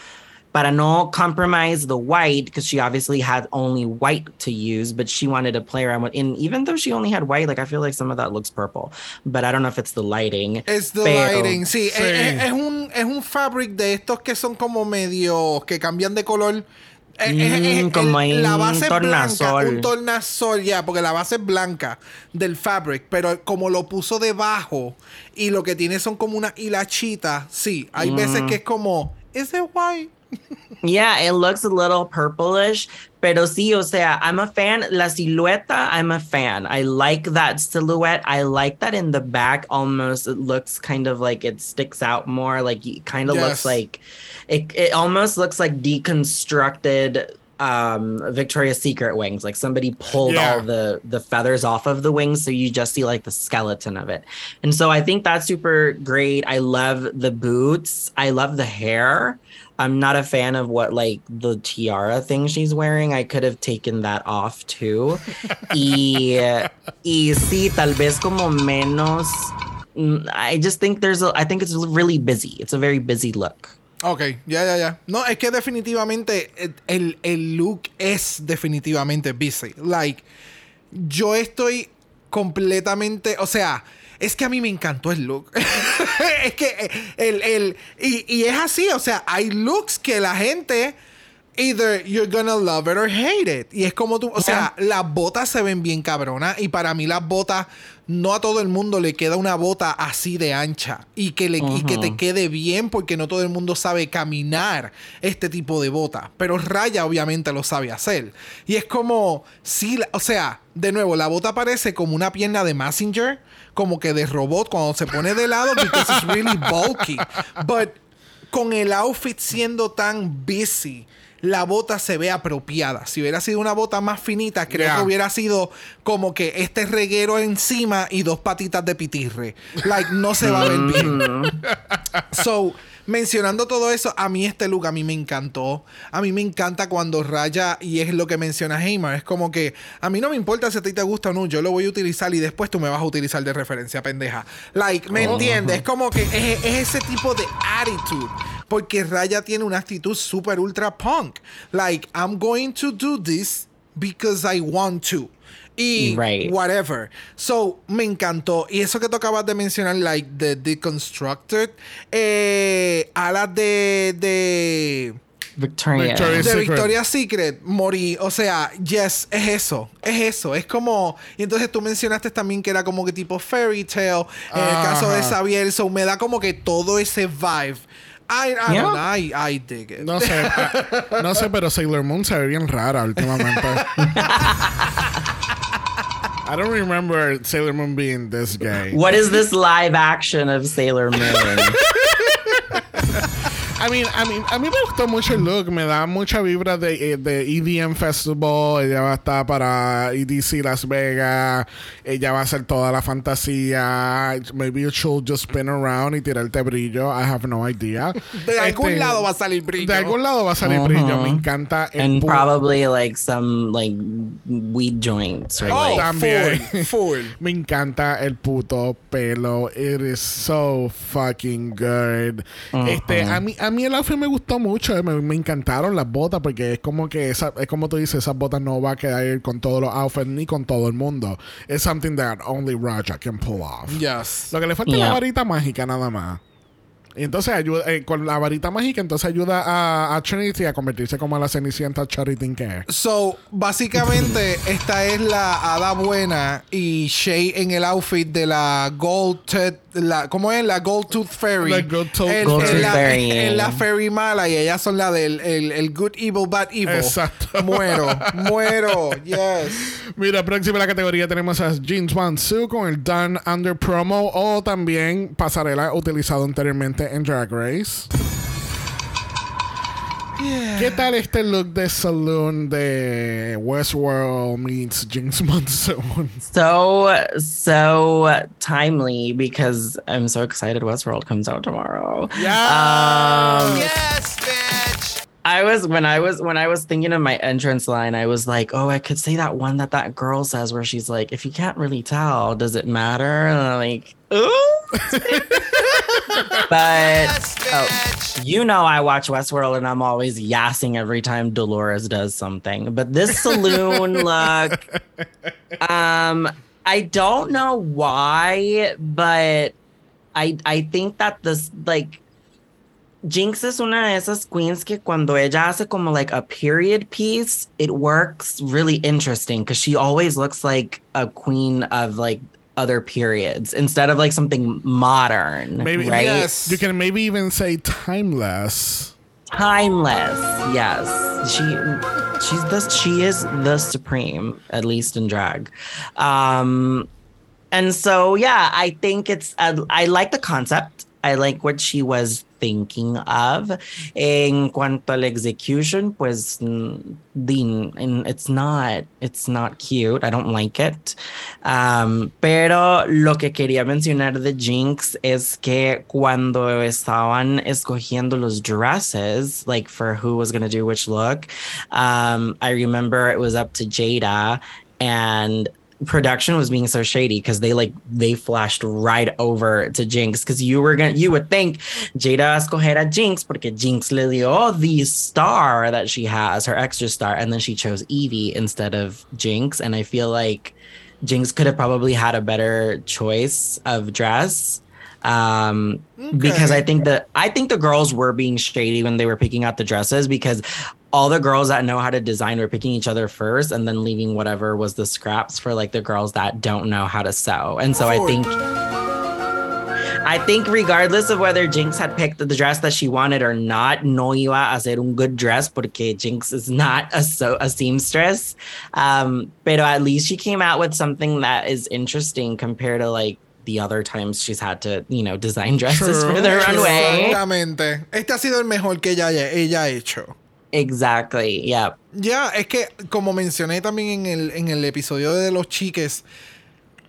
para no compromise the white because she obviously had only white to use but she wanted to play around with and even though she only had white like I feel like some of that looks purple but I don't know if it's the lighting Es the Pero- lighting, sí. Sí. Es, es- es un, es un fabric de estos que son como medio que cambian de color. Eh, eh, eh, Mm, como el- la un base es blanca, tornasol. un tornasol ya, porque la base es blanca del fabric, pero como lo puso debajo y lo que tiene son como una hilachita, sí, hay veces que es como, ¿is it white? Yeah, it looks a little purplish, pero sí, o sea, I'm a fan. La silueta, I'm a fan. I like that silhouette. I like that in the back, almost it looks kind of like it sticks out more. Like it kind of Yes. looks like it. It almost looks like deconstructed um Victoria's Secret wings. Like somebody pulled Yeah. all the the feathers off of the wings, so you just see like the skeleton of it. And so I think that's super great. I love the boots. I love the hair. I'm not a fan of what like the tiara thing she's wearing. I could have taken that off too. [LAUGHS] y, y sí, tal vez como menos. mm, I just think there's a. I think it's really busy. It's a very busy look. Ok, ya, ya, ya. No, es que definitivamente eh, el, el look es definitivamente busy. Like, yo estoy completamente, o sea, es que a mí me encantó el look. [LAUGHS] es que eh, el, el, y, y es así, o sea, hay looks que la gente, either you're gonna love it or hate it. Y es como tú, o sea, las botas se ven bien cabronas y para mí las botas, no a todo el mundo le queda una bota así de ancha y que, le, y que te quede bien porque no todo el mundo sabe caminar este tipo de bota. Pero Raya obviamente lo sabe hacer. Y es como, sí, la- o sea, de nuevo, la bota parece como una pierna de Messenger, como que de robot cuando se pone de lado because it's really bulky. [LAUGHS] But con el outfit siendo tan busy, la bota se ve apropiada. Si hubiera sido una bota más finita, creo Yeah. que hubiera sido como que este reguero encima y dos patitas de pitirre. Like, no se va a ver bien. [LAUGHS] So, mencionando todo eso, a mí este look a mí me encantó. A mí me encanta cuando raya y es lo que menciona Heymar. Es como que a mí no me importa si a ti te gusta o no, yo lo voy a utilizar y después tú me vas a utilizar de referencia, pendeja. Like, ¿me entiendes? Es como que es, es ese tipo de attitude. Porque Raya tiene una actitud super ultra punk. Like, I'm going to do this because I want to. Y Right. whatever. So, me encantó. Y eso que tú acabas de mencionar, like, the deconstructed, eh, alas de, de, Victoria. Victoria's de. Victoria's Secret, morí. O sea, yes, es eso. Es eso. Es como. Y entonces tú mencionaste también que era como que tipo fairy tale. En el caso de. Xavier, so me da como que todo ese vibe. I, I, Yeah. don't know, I, I dig it. No sé, [LAUGHS] ah, no sé, pero Sailor Moon se ve bien rara últimamente. [LAUGHS] I don't remember Sailor Moon being this gay. What is this live action of Sailor Moon? [LAUGHS] I mean, I mean, a mí me gustó mucho el look, me da mucha vibra de, eh, de EDM Festival, ella va a estar para EDC Las Vegas, ella va a hacer toda la fantasía, maybe should just spin around y tirarte brillo, I have no idea. [LAUGHS] De algún Este, lado va a salir brillo. De algún lado va a salir brillo, me encanta el and probably like some like weed joints or Oh, like También. full, full. [LAUGHS] Me encanta el puto pelo. It is so fucking good. Este, a mí, a mí el outfit me gustó mucho. eh, Me, me encantaron las botas porque es como que esa, es como tú dices, esas botas no va a quedar con todos los outfits ni con todo el mundo. Es something that only Raja can pull off. Yes. Lo que le falta es la Yeah. varita mágica nada más. Y entonces ayuda, eh, con la varita mágica, entonces ayuda a, a Trinity a convertirse como la cenicienta Charity que. So, básicamente, [LAUGHS] esta es la hada buena y Shay en el outfit de la Gold Tooth, la, ¿cómo es? La Gold Tooth Fairy. La Gold Tooth- El- Gold en Tooth la, Fairy. en la Fairy mala y ellas son la del el, el Good Evil Bad Evil. Exacto. [LAUGHS] Muero, muero, yes. Mira, próxima la categoría tenemos a Jeans Wan Su con el Done Under Promo o también pasarela utilizado anteriormente en Drag Race. ¿Qué tal este look de saloon de Westworld meets Jinx Monsoon? [LAUGHS] so so timely because I'm so excited Westworld comes out tomorrow. Um, Yes, bitch. I was when I was when I was thinking of my entrance line, I was like, oh, I could say that one that that girl says where she's like, if you can't really tell, does it matter? And I'm like, ooh. [LAUGHS] but oh, you know, I watch Westworld and I'm always yassing every time Dolores does something. But this saloon [LAUGHS] look, um, I don't know why, but I I think that this like Jinx is una de esas queens que cuando ella hace como like a period piece, it works really interesting because she always looks like a queen of like other periods instead of like something modern, Maybe right? Yes. You can maybe even say timeless. Timeless, yes. She she's the she is the supreme, at least in drag. Um, and so yeah, I think it's uh, I like the concept. I like what she was thinking of. En cuanto al execution, pues din, and it's not it's not cute. I don't like it. Um, pero lo que quería mencionar de Jinx es que cuando estaban escogiendo los dresses, like for who was gonna do which look, um, I remember it was up to Jada and production was being so shady because they like they flashed right over to Jinx because you were gonna you would think Jada escoger Jinx porque Jinx le dio the star that she has her extra star and then she chose Evie instead of Jinx and I feel like Jinx could have probably had a better choice of dress um because i think that i think the girls were being shady when they were picking out the dresses because all the girls that know how to design were picking each other first and then leaving whatever was the scraps for like the girls that don't know how to sew and so i think I think regardless of whether Jinx had picked the dress that she wanted or not, no iba a hacer un good dress porque Jinx is not a so a seamstress. Um, pero at least she came out with something that is interesting compared to like the other times she's had to, you know, design dresses True, for the runway. Exactamente. Este ha sido el mejor que ella, ella ha hecho. Exactly. Yeah. Ya, es que como mencioné también en el, en el episodio de los chiques,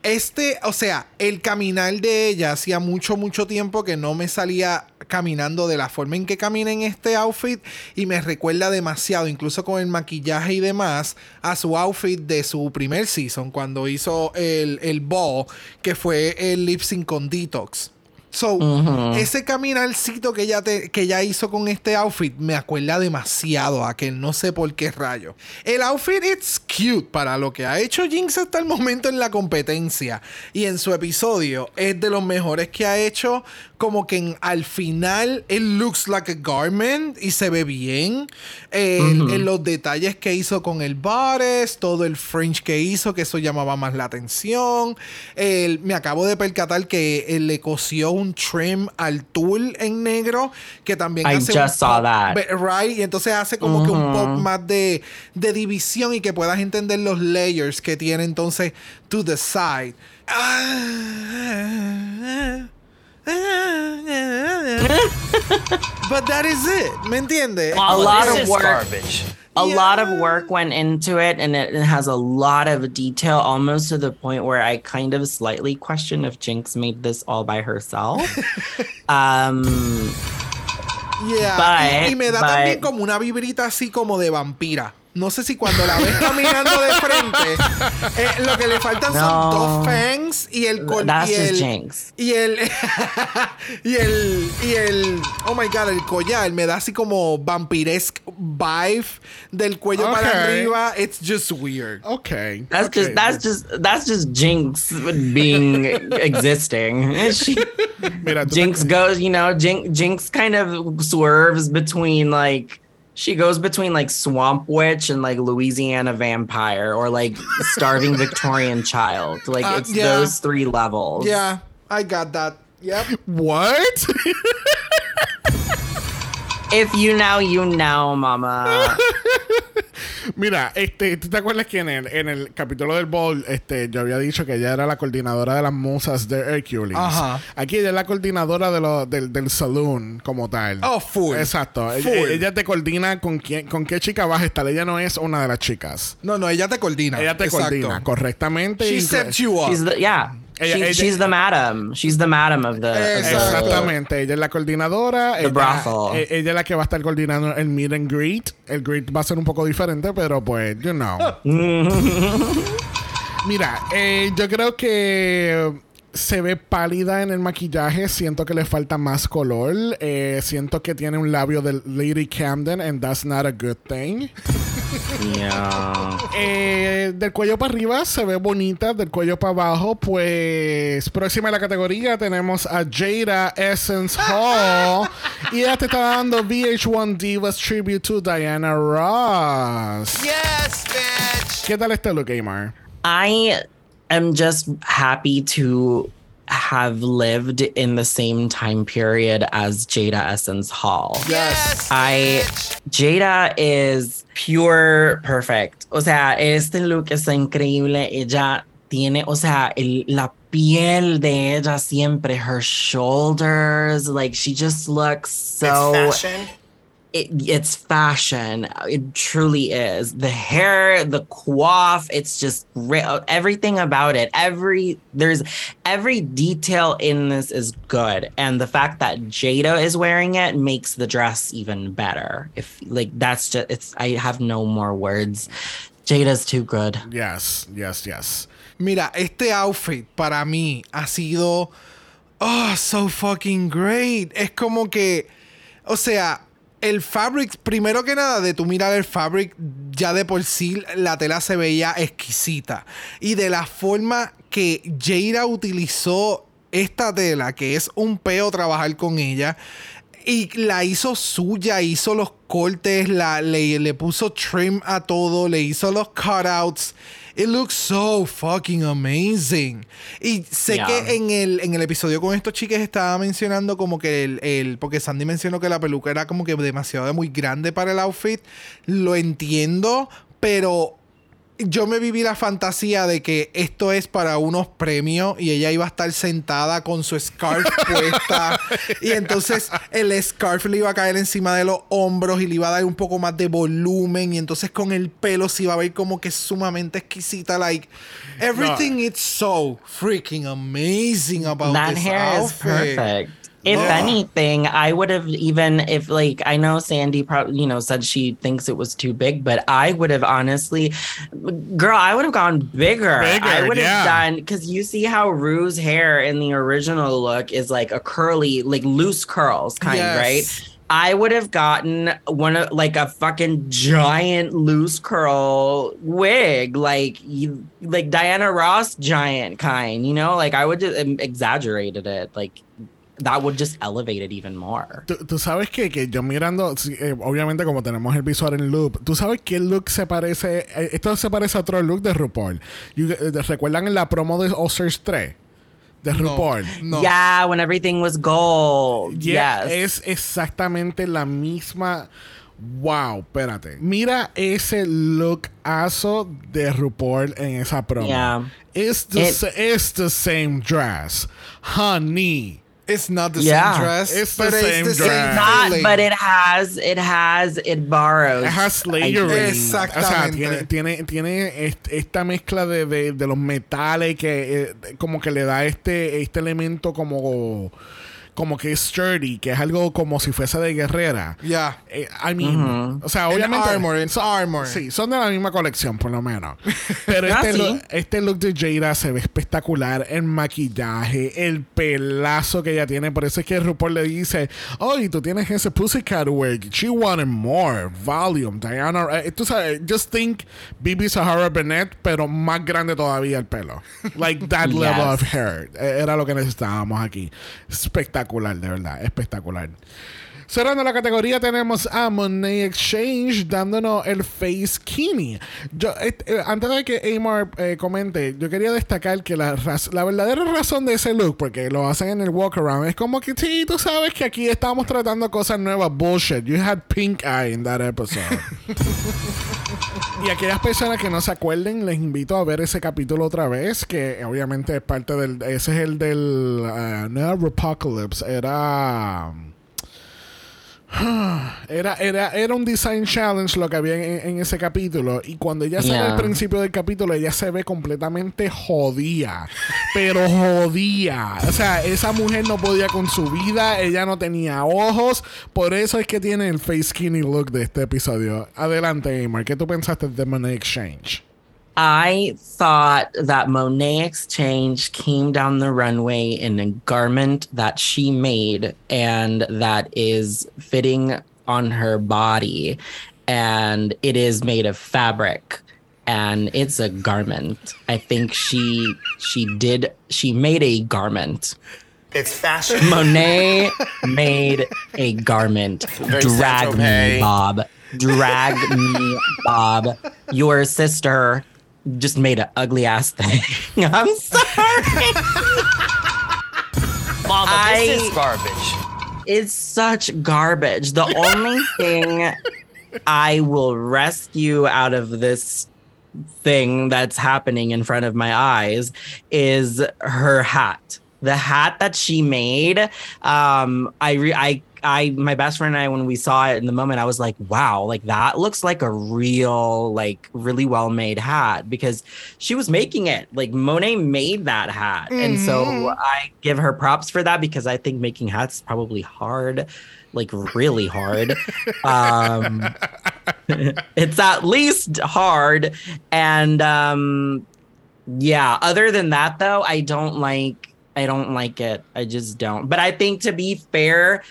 este, o sea, el caminar de ella hacía mucho, mucho tiempo que no me salía caminando de la forma en que camina en este outfit y me recuerda demasiado, incluso con el maquillaje y demás, a su outfit de su primer season, cuando hizo el, el ball, que fue el lip sync con Detox. So, ese caminarcito que ella, te- que ella hizo con este outfit me acuerda demasiado a aquel, no sé por qué rayo. El outfit es cute para lo que ha hecho Jinx hasta el momento en la competencia y en su episodio es de los mejores que ha hecho. Como que en- al final it looks like a garment y se ve bien. El- En los detalles que hizo con el bodice, todo el fringe que hizo, que eso llamaba más la atención. El- me acabo de percatar que él le cosió un trim al tul en negro, que también I hace just saw pop- that. Right, y entonces hace como que un pop más de, de división y que puedas entender los layers que tiene entonces to the side. [LAUGHS] But that is it, ¿me entiendes? a lot of work. garbage. A Yeah. lot of work went into it, and it, it has a lot of detail, almost to the point where I kind of slightly question if Jinx made this all by herself. [LAUGHS] um, Yeah. But- y, y me da but- también como una vibrita así como de vampira. No sé si cuando la ves caminando de frente, eh, lo que le faltan son dos fangs y el col- That's y just el, Jinx. y el [LAUGHS] y el y el oh my god, el collar me da así como vampiresque vibe del cuello para arriba. It's just weird. Okay. that's okay. just that's just that's just Jinx being existing. She, Mira, Jinx goes, you know, Jinx, Jinx kind of swerves between like she goes between like Swamp Witch and like Louisiana Vampire or like Starving [LAUGHS] Victorian Child. Like Uh, it's yeah. those three levels. Yeah, I got that. Yep. What? [LAUGHS] If you know, you know, mama. [LAUGHS] Mira, este, ¿tú te acuerdas que en el, en el capítulo del ball, este, yo había dicho que ella era la coordinadora de las musas de Hercules? Ajá. Aquí ella es la coordinadora de lo, del, del saloon como tal. Oh, full. Exacto. Ella, Full. ella te coordina con quién, con qué chica vas a estar. Ella no es una de las chicas. No, no, ella te coordina. Ella te Exacto. coordina correctamente. She inclu- set you up. She's the yeah. Ella- She- ella- she's the madam. She's the madam of the. of the-. Exactamente, ella es la coordinadora. ella, brothel. eh, ella es la que va a estar coordinando el meet and greet. El greet va a ser un poco diferente, pero pues, you know. [LAUGHS] Mira, eh, yo creo que se ve pálida en el maquillaje. Siento que le falta más color. Eh, siento que tiene un labio de Lady Camden, and that's not a good thing. Yeah. Eh, del cuello para arriba se ve bonita, del cuello para abajo, pues próxima a la categoría tenemos a Jada Essence Hall y ella te está dando VH1 Divas Tribute to Diana Ross. Yes, bitch. ¿Qué tal este look, Amar? I am just happy to have lived in the same time period as Jada Essence Hall. Yes, I. Jada is pure perfect. O sea, este look está increíble. Ella tiene, o sea, el- la piel de ella siempre, her shoulders, like she just looks so. It's fashion. it, it's fashion. It truly is. The hair, the coif, it's just. Everything about it. Every there's every detail in this is good, and the fact that Jada is wearing it makes the dress even better. If like that's just it's. I have no more words. Jada's too good. Yes, yes, yes. Mira, este outfit para mí ha sido. Oh, so fucking great. Es como que. O sea, el fabric, primero que nada, de tu mirar el fabric, ya de por sí la tela se veía exquisita. Y de la forma que Jada utilizó esta tela, que es un peo trabajar con ella. Y la hizo suya, hizo los cortes, la, le, le puso trim a todo, le hizo los cutouts. It looks so fucking amazing. Y sé Yeah. que en el, en el episodio con estos chicos estaba mencionando como que el, el- Porque Sandy mencionó que la peluca era como que demasiado muy grande para el outfit. Lo entiendo, pero yo me viví la fantasía de que esto es para unos premios y ella iba a estar sentada con su scarf [LAUGHS] puesta y entonces el scarf le iba a caer encima de los hombros y le iba a dar un poco más de volumen y entonces con el pelo se iba a ver como que sumamente exquisita like everything is so freaking amazing about that this hair is outfit. perfect. If Yeah. anything, I would have even if like I know Sandy probably you know said she thinks it was too big, but I would have honestly, girl, I would have gone bigger. Bigger, I would have yeah. done because you see how Rue's hair in the original look is like a curly, like loose curls kind, Yes. right? I would have gotten one of like a fucking giant loose curl wig, like you, like Diana Ross giant kind, you know? Like I would just um, exaggerated it, like that would just elevate it even more. Tú, tú sabes que, que yo mirando, eh, obviamente como tenemos el visual en loop, tú sabes qué look se parece, eh, esto se parece a otro look de RuPaul. You- eh, ¿Recuerdan en la promo de Oscars 3? De RuPaul. No. Yeah, when everything was gold. Yeah, yes. Es exactamente la misma. Wow, espérate. Mira ese lookazo de RuPaul en esa promo. Yeah. It's the, It- it's the same dress. Honey. It's not the Yeah. same dress, It's the same it's the dress. same Not, but it has, it has, it borrows. It has layering. Exactamente. O sea, tiene, tiene, tiene est- esta mezcla de, de- de los metales que eh, como que le da este, este elemento como, como que es sturdy, que es algo como si fuese de guerrera. Yeah. Eh, I mean, o sea, En obviamente. armor. Sí, son de la misma colección, por lo menos. [LAUGHS] Pero Ah, este, sí. look, este look de Jada se ve espectacular. El maquillaje, el pelazo que ella tiene. Por eso es que RuPaul le dice: Oh, y tú tienes ese Pussycat wig. She wanted more. Volume. Diana. eh, tú sabes, just think Bibi Sahara Bennett, pero más grande todavía el pelo. Like that [LAUGHS] level of hair. Eh, Era lo que necesitábamos aquí. Espectacular, de verdad. Espectacular. Cerrando la categoría tenemos a Monet Exchange dándonos el Face Kini. Yo, et- eh, antes de que Amar eh, comente, yo quería destacar que la, la verdadera razón de ese look, porque lo hacen en el walk around, es como que sí, tú sabes que aquí estamos tratando cosas nuevas. Bullshit. You had pink eye in that episode. [LAUGHS] Y aquellas personas que no se acuerden, les invito a ver ese capítulo otra vez, que obviamente es parte del... Ese es el del... uh, Repocalypse, era... [SIGHS] Era, era, era un design challenge lo que había en, en ese capítulo. Y cuando ella sale al principio del capítulo, ella se ve completamente jodida. pero jodida. O sea, esa mujer no podía con su vida. Ella no tenía ojos. Por eso es que tiene el face skinny look de este episodio. Adelante, Amar. ¿Qué tú pensaste de Money Exchange? I thought that Monet Exchange came down the runway in a garment that she made and that is fitting on her body. And it is made of fabric and it's a garment. I think she she did she made a garment. It's fashion. [LAUGHS] Monet [LAUGHS] made a garment. Very Drag me, Bob. Drag me, Bob. Your sister just made an ugly ass thing. [LAUGHS] I'm sorry. Mama, this I- is garbage. It's such garbage. The only [LAUGHS] thing I will rescue out of this thing that's happening in front of my eyes is her hat. The hat that she made. Um, I re- I I my best friend and I when we saw it in the moment, I was like, wow, like that looks like a real, like really well made hat because she was making it. Like Monet made that hat. And so I give her props for that because I think making hats is probably hard, like really hard. um [LAUGHS] it's at least hard. And um yeah, other than that though, I don't like I don't like it. I just don't. But I think to be fair,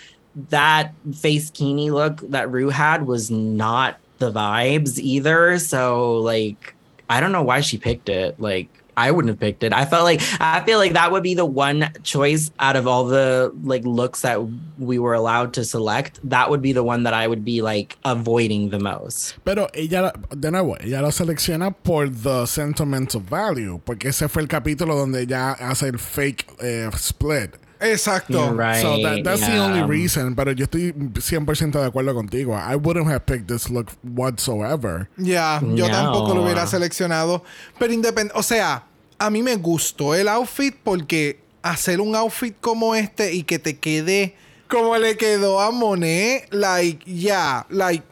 that face kini look that Rue had was not the vibes either. So like I don't know why she picked it. Like I wouldn't have picked it. I felt like I feel like that would be the one choice out of all the like looks that we were allowed to select. That would be the one that I would be like avoiding the most. Pero ella, de nuevo, ella lo selecciona por the sentimental value, porque ese fue el capítulo donde ella hace el fake eh, split. Exacto. Right. So that, that's the yeah. only reason. Pero yo estoy 100% de acuerdo contigo. I wouldn't have picked this look whatsoever. Ya, yo No. tampoco lo hubiera seleccionado. Pero independiente, o sea, a mí me gustó el outfit porque hacer un outfit como este y que te quede como le quedó a Monet, like, yeah, like,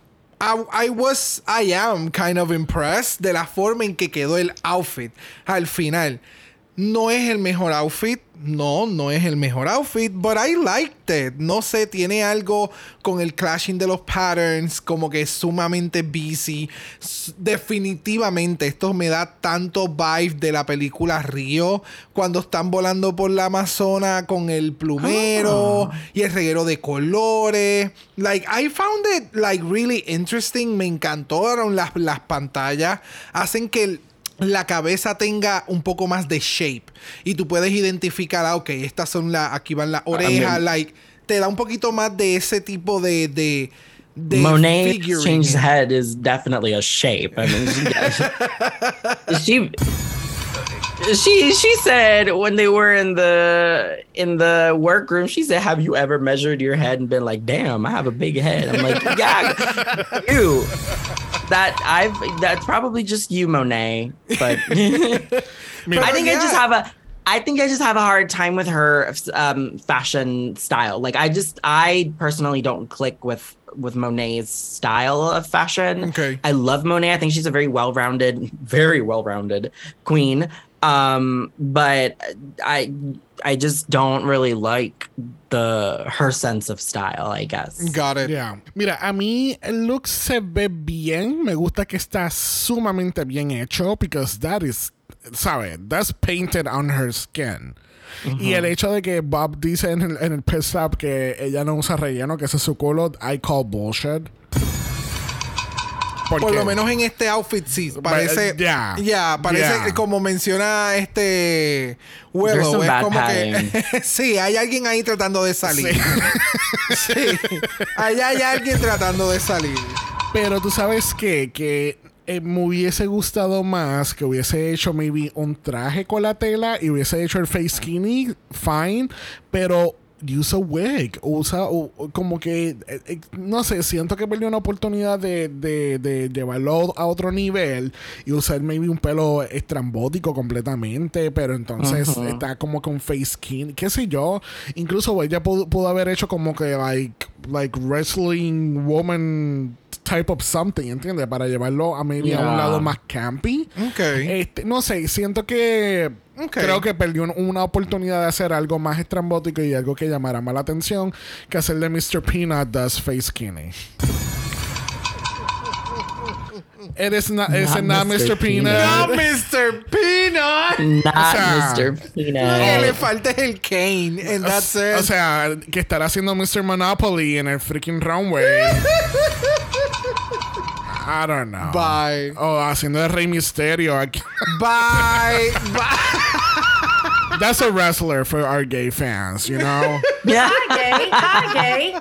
I, I was, I am kind of impressed de la forma en que quedó el outfit al final. No es el mejor outfit. No, no es el mejor outfit. But I liked it. No sé, tiene algo con el clashing de los patterns. Como que es sumamente busy. Definitivamente esto me da tanto vibe de la película Río. Cuando están volando por la Amazona con el plumero y el reguero de colores. Like, I found it like really interesting. Me encantaron las, las pantallas. Hacen que el- la cabeza tenga un poco más de shape y tú puedes identificar, ah, ok, estas son las, aquí van las orejas, like, te da un poquito más de ese tipo de, de, de Monet figuring. Head is definitely a shape. I mean, she, [LAUGHS] she she she said when they were in the in the workroom, she said, "Have you ever measured your head and been like, damn, I have a big head?" I'm like, yeah, you. That I've that's probably just you, Monet. But [LAUGHS] [LAUGHS] I think I just have a I think I just have a hard time with her um, fashion style. Like I just I personally don't click with with Monet's style of fashion. Okay. I love Monet. I think she's a very well-rounded, very well-rounded queen. Um, but I I just don't really like the her sense of style, I guess. Got it. Yeah. Mira, a mí el look se ve bien. Me gusta que está sumamente bien hecho because that is, ¿sabe? That's painted on her skin. Y el hecho de que Bob dice en el, en el press lab que ella no usa relleno, que ese es su culo, I call bullshit. Por lo menos en este outfit sí parece yeah. ya parece Yeah. como menciona este some es bad como que [LAUGHS] sí hay alguien ahí tratando de salir sí, [LAUGHS] allá hay alguien tratando de salir Pero tú sabes qué? que eh, me hubiese gustado más que hubiese hecho maybe un traje con la tela y hubiese hecho el face skinny, fine, pero use a wig, usa o- o como que, eh, eh, no sé, siento que perdió una oportunidad de, de, de llevarlo a otro nivel y usar maybe un pelo estrambótico completamente, pero entonces está como con face skin, qué sé yo, incluso ella pudo, pudo haber hecho como que like, like wrestling woman type of something, ¿entiendes? Para llevarlo a maybe a un lado más campy. Ok. Este, no sé, siento que Ok. creo que perdió un- una oportunidad de hacer algo más estrambótico y algo que llamara más la atención que hacer de Mr. Peanut Does Face Skinny. Eres na- ese not Mr. Mr. Peanut. ¡No, Mr. Peanut! Not O sea, Mr. Lo que le Peanut. falta es el Kane. And that's it. O sea, que estará haciendo Mr. Monopoly en el freaking runway. [LAUGHS] I don't know. Bye. O haciendo de Rey Misterio. aquí. [LAUGHS] Bye. Bye. That's a wrestler for our gay fans, you know? [LAUGHS] Yeah. Hi, gay. Hi, gay.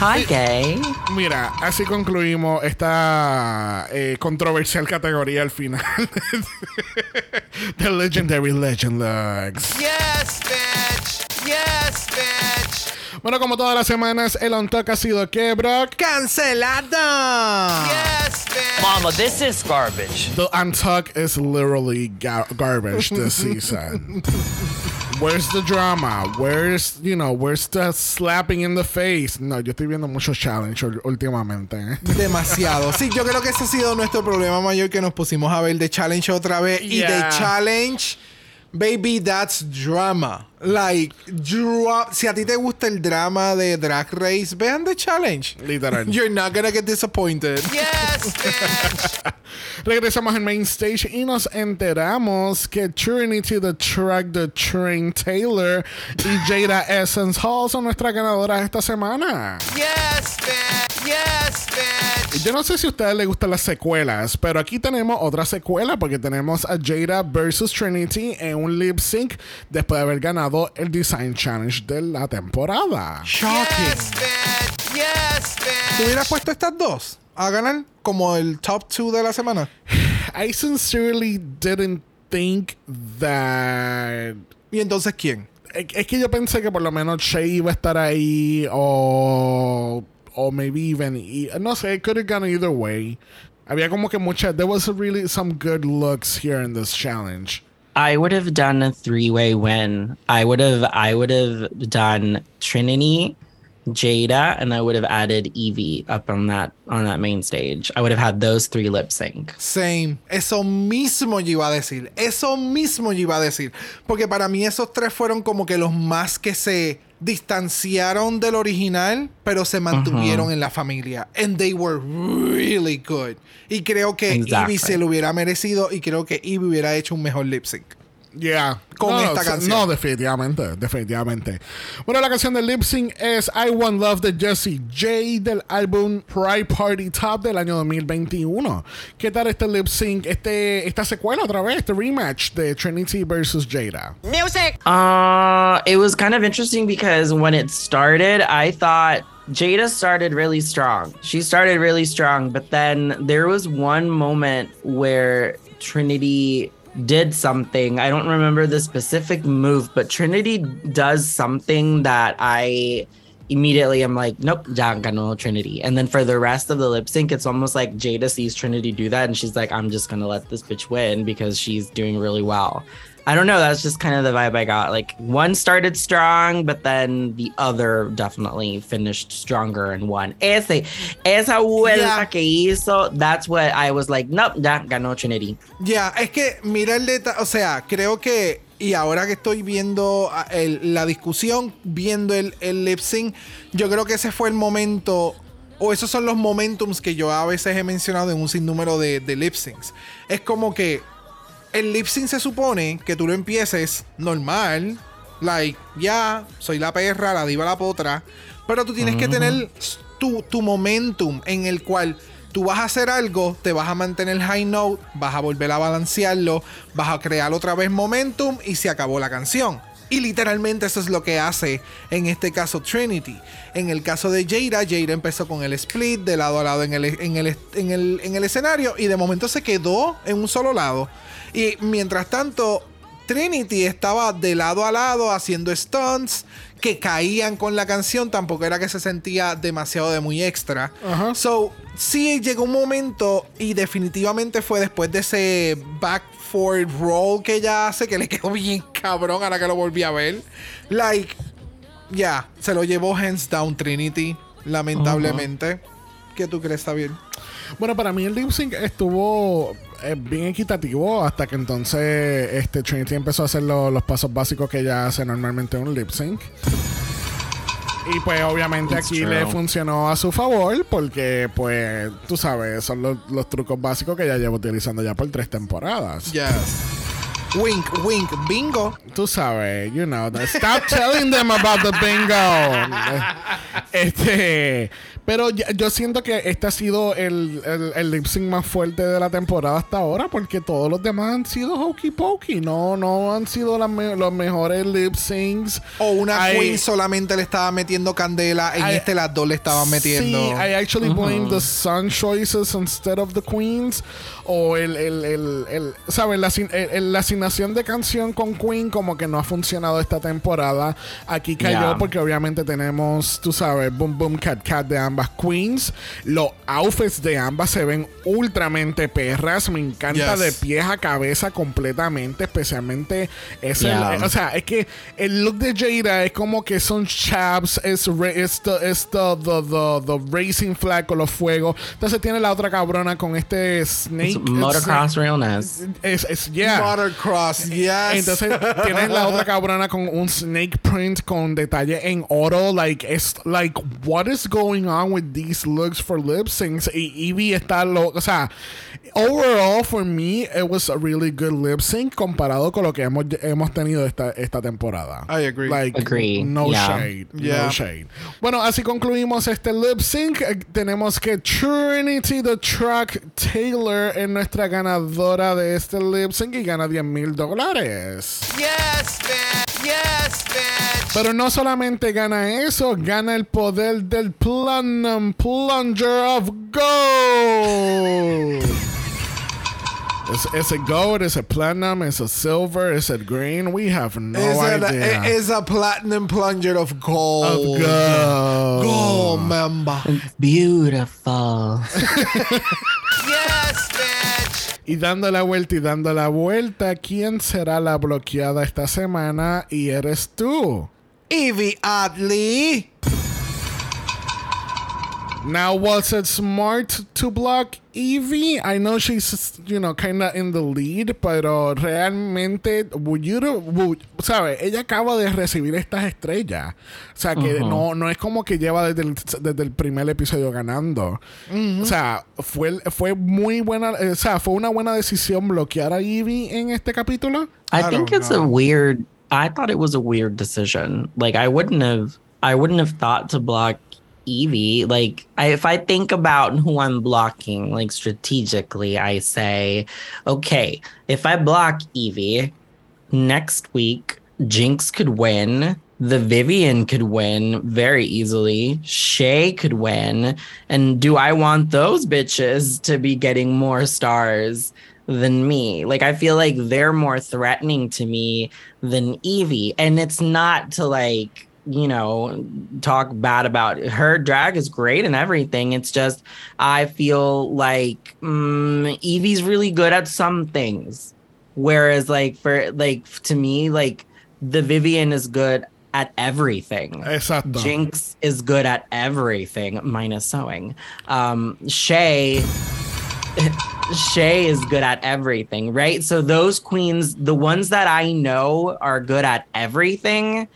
Hi, gay. Mira, así concluimos esta eh, controversial categoría al final. [LAUGHS] The Legendary Legend Looks. Yes, bitch. Bueno, como todas las semanas, el on talk ha sido que, Brock. ¡Cancelada! Yes, bitch. Mama, this is garbage. The on talk is literally ga- garbage this season. [LAUGHS] Where's the drama? Where's, you know, where's the slapping in the face? No, yo estoy viendo muchos challenge ul- últimamente. ¿eh? Demasiado. Sí, yo creo que ese ha sido nuestro problema mayor que nos pusimos a ver de Challenge otra vez. Y de Yeah. Challenge, baby, that's drama. Like, si a ti te gusta el drama de Drag Race, vean The Challenge. Literal. [LAUGHS] You're not gonna get disappointed. Yes, [LAUGHS] bitch. Regresamos al main stage y nos enteramos que Trinity the Truck, the Train Taylor y Jada Essence Hall son nuestras ganadoras esta semana. Yes, bitch. Yes, bitch. Yo no sé si a ustedes les gustan las secuelas, pero aquí tenemos otra secuela porque tenemos a Jada versus Trinity en un lip sync después de haber ganado el Design Challenge de la temporada. Shocking. Yes, bitch. Yes, ¿Tú bitch. hubieras puesto estas dos a ganar como el top 2 de la semana? [SIGHS] I sincerely didn't think that ¿Y entonces quién? Es que yo pensé que por lo menos Shay iba a estar ahí o o maybe even no sé, it could have gone either way. Había como que mucha there was really some good looks here in this challenge. I would have done a three-way win. I would have I would have done Trinity, Jada, and I would have added Evie up on that on that main stage. I would have had those three lip sync. Same. Eso mismo yo iba a decir. Eso mismo yo iba a decir. Porque para mí esos tres fueron como que los más que se distanciaron del original, pero se mantuvieron en la familia. And they were really good. Y creo que Exactly. Ivy se lo hubiera merecido y creo que Ivy hubiera hecho un mejor lip sync. Yeah. Con no, esta canción. No, definitivamente, definitivamente. Bueno, la canción del lip sync es I Want Love de Jessie J del álbum Pride Party Top del año 2021. ¿Qué tal este lip sync, este, esta secuela otra vez, este rematch de Trinity versus Jada? Uh, it was kind of interesting because when it started, I thought Jada started really strong. She started really strong, but then there was one moment where Trinity did something. I don't remember the specific move, but Trinity does something that I immediately am like, nope, ganó Trinity. And then for the rest of the lip sync, it's almost like Jada sees Trinity do that and she's like, I'm just gonna let this bitch win because she's doing really well. I don't know. That's just kind of the vibe I got. Like one started strong, but then the other definitely finished stronger and won. Ese, esa vuelta Yeah. que hizo, that's what I was like, nope, ya ganó Trinity. Ya, es que mira el detalle, o sea, creo que, y ahora que estoy viendo ah, el- la discusión, viendo el, el lip sync, yo creo que ese fue el momento, o esos son los momentums que yo a veces he mencionado en un sinnúmero de, de lip syncs. Es como que el lip sync se supone que tú lo empieces normal, like, ya, soy la perra, la diva, la potra, pero tú tienes que tener tu, tu momentum en el cual tú vas a hacer algo, te vas a mantener high note, vas a volver a balancearlo, vas a crear otra vez momentum y se acabó la canción. Y literalmente eso es lo que hace en este caso Trinity. En el caso de Jada, Jada empezó con el split de lado a lado en el, en el, en el, en el escenario y de momento se quedó en un solo lado. Y mientras tanto, Trinity estaba de lado a lado haciendo stunts que caían con la canción. Tampoco era que se sentía demasiado de muy extra. So, sí llegó un momento y definitivamente fue después de ese back forward roll que ella hace, que le quedó bien cabrón ahora que lo volví a ver. Like, ya, se lo llevó hands down Trinity, lamentablemente. ¿Qué tú crees, Javier? Bueno, para mí el lip sync estuvo eh, bien equitativo hasta que entonces este Trinity empezó a hacer lo- los pasos básicos que ella hace normalmente en un lip sync. Y pues obviamente It's aquí true. le funcionó a su favor porque pues tú sabes, son los, los trucos básicos que ella lleva utilizando ya por tres temporadas. Yes. Wink, wink, bingo. Tú sabes, you know, stop telling them about the bingo. [LAUGHS] Este, pero ya- yo siento que este ha sido el, el, el lip sync más fuerte de la temporada hasta ahora porque todos los demás han sido hokey pokey, no, no han sido me- los mejores lip syncs. O una I- queen solamente le estaba metiendo candela. En I- este las dos le estaban metiendo. Sí, I actually blame the sun choices instead of the queens. O el, el, el, el- ¿sabes? La, la asignación de canción con Queen como que no ha funcionado esta temporada. Aquí cayó Yeah. porque obviamente tenemos, tú sabes, Boom Boom Cat Cat de ambas queens. Los outfits de ambas se ven ultramente perras. Me encanta Yes. de pies a cabeza completamente, especialmente ese... Yeah. O sea, es que el look de Jada es como que son chaps, es, es, the, es the, the, the racing flag con los fuegos. Entonces tiene la otra cabrona con este snake. Motocross realness. Es, es, yeah. Motocross, yes. Entonces tienes la otra cabrona con un snake print con detalle en oro. Like, it's like, what is going on with these looks for lip syncs? Y Evie está lo. O sea, overall, for me, it was a really good lip sync comparado con lo que hemos, hemos tenido esta, esta temporada. I agree. Like, Agree. no Yeah. shade. Yeah. No shade. Bueno, así concluimos este lip sync. Tenemos que Trinity the Truck Taylor es nuestra ganadora de este lip sync y gana 10 mil dólares. Yes, bitch. Yes, bitch. Pero no solamente gana eso, gana el poder del Platinum Plunger of Gold. Is, is it gold? Is it platinum? Is it silver? Is it green? We have no It's, an- idea. it is a platinum plunger of of gold. gold. Gold member. Beautiful. [LAUGHS] Yes. Y dando la vuelta y dando la vuelta, ¿quién será la bloqueada esta semana? Y eres tú. Evie Adley. Now, was it smart to block Evie? I know she's, you know, kind of in the lead, pero realmente, would you, would- ¿sabe? Ella acaba de recibir estas estrellas. O sea, que no, no es como que lleva desde el, desde el primer episodio ganando. O sea, fue, fue muy buena, eh, o sea, fue una buena decisión bloquear a Evie en este capítulo. I, I think it's know. a weird. I thought it was a weird decision. Like I wouldn't have. I wouldn't have thought to block Evie. Like I, if I think about who I'm blocking, like strategically, I say, okay, if I block Evie next week, Jinx could win. The Vivian could win very easily. Shay could win. And do I want those bitches to be getting more stars than me? Like, I feel like they're more threatening to me than Evie. And it's not to like, you know, talk bad about her drag is great and everything. It's just, I feel like mm, Evie's really good at some things. Whereas, like, for like, to me, like, the Vivian is good at everything. Exacto. Jinx is good at everything minus sewing. Um, Shay, [LAUGHS] Shay is good at everything, right? So those queens, the ones that I know are good at everything,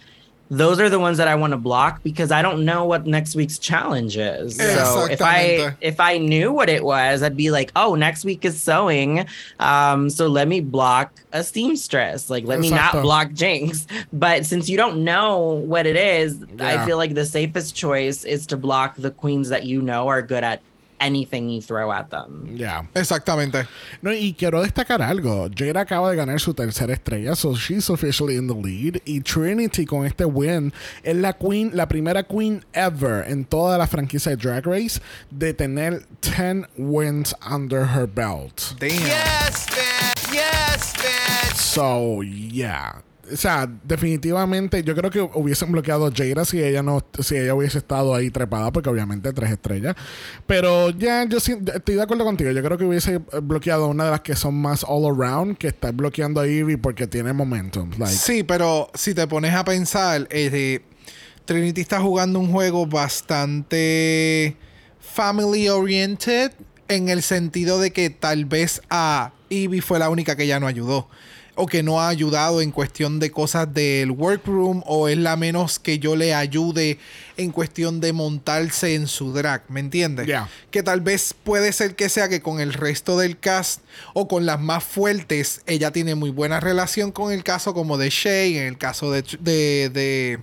those are the ones that I want to block because I don't know what next week's challenge is. So if I if I knew what it was, I'd be like, oh, next week is sewing. Um, so let me block a seamstress. Like let me not block Jinx. But since you don't know what it is, Yeah. I feel like the safest choice is to block the queens that you know are good at anything you throw at them. Yeah. Exactamente. No, y quiero destacar algo. Jada acaba de ganar su tercera estrella, so she's officially in the lead. Y Trinity con este win es la queen, la primera queen ever en toda la franquicia de Drag Race de tener 10 wins under her belt. Damn. Yes, bitch. Yes, bitch. So, yeah. O sea, definitivamente yo creo que hubiesen bloqueado a Jada si ella no si ella hubiese estado ahí trepada porque obviamente tres estrellas. Pero ya yo sí- estoy de acuerdo contigo. Yo creo que hubiese bloqueado a una de las que son más all around que está bloqueando a Evie porque tiene momentum. Sí, pero si te pones a pensar, eh, Trinity está jugando un juego bastante family oriented en el sentido de que tal vez a Evie fue la única que ya no ayudó. O que no ha ayudado en cuestión de cosas del workroom o es la menos que yo le ayude en cuestión de montarse en su drag, ¿me entiendes? Que tal vez puede ser que sea que con el resto del cast o con las más fuertes ella tiene muy buena relación con el caso como de Shay, en el caso de, de, de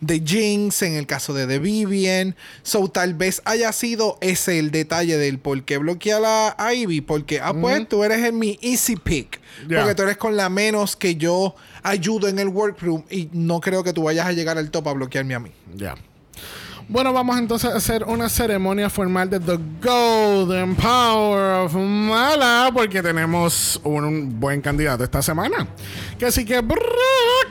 de Jinx, en el caso de The Vivian. So, tal vez haya sido ese el detalle del por qué bloquear a Ivy. Porque, ah, pues tú eres en mi easy pick. Porque tú eres con la menos que yo ayudo en el workroom. Y no creo que tú vayas a llegar al top a bloquearme a mí. Ya. Bueno, vamos entonces a hacer una ceremonia formal de The Golden Power of Mala, porque tenemos un buen candidato esta semana. Que así que, Brock,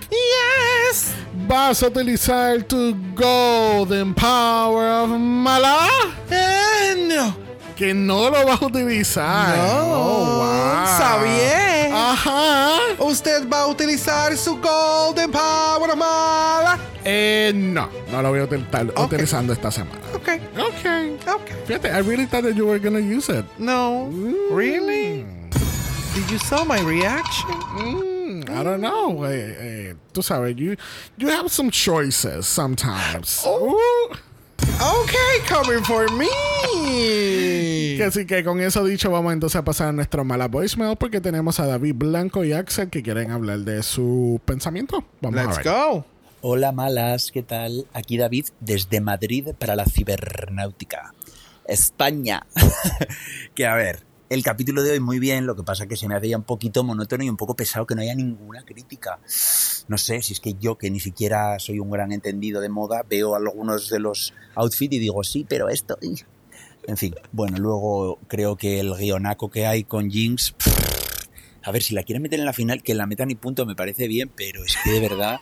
yes, vas a utilizar tu Golden Power of Mala. Eh, no. Que no lo vas a utilizar. No. Oh, wow. Sabía. Ajá. Usted va a utilizar su Golden Power mala. Eh, no, no lo voy a utilizar utilizando esta semana. Ok. Ok. Ok. Fíjate, I really thought that you were gonna use it. No. Really? Did you saw my reaction? Mm, I don't know. Eh, eh, tú sabes, you you have some choices sometimes. Ooh. Okay, coming for me. Que así que con eso dicho, vamos entonces a pasar a nuestro mala voicemail porque tenemos a David Blanco y Axel que quieren hablar de su pensamiento. Vamos Let's a ver. go. Hola malas, ¿qué tal? Aquí David desde Madrid para la cibernáutica. España. [LAUGHS] que a ver, el capítulo de hoy muy bien, lo que pasa que se me hacía un poquito monótono y un poco pesado que no haya ninguna crítica. No sé, si es que yo que ni siquiera soy un gran entendido de moda, veo algunos de los outfits y digo, sí, pero esto... y-". En fin, bueno, luego creo que el guionaco que hay con Jinx... A ver, si la quieren meter en la final, que la metan y punto me parece bien, pero es que de verdad...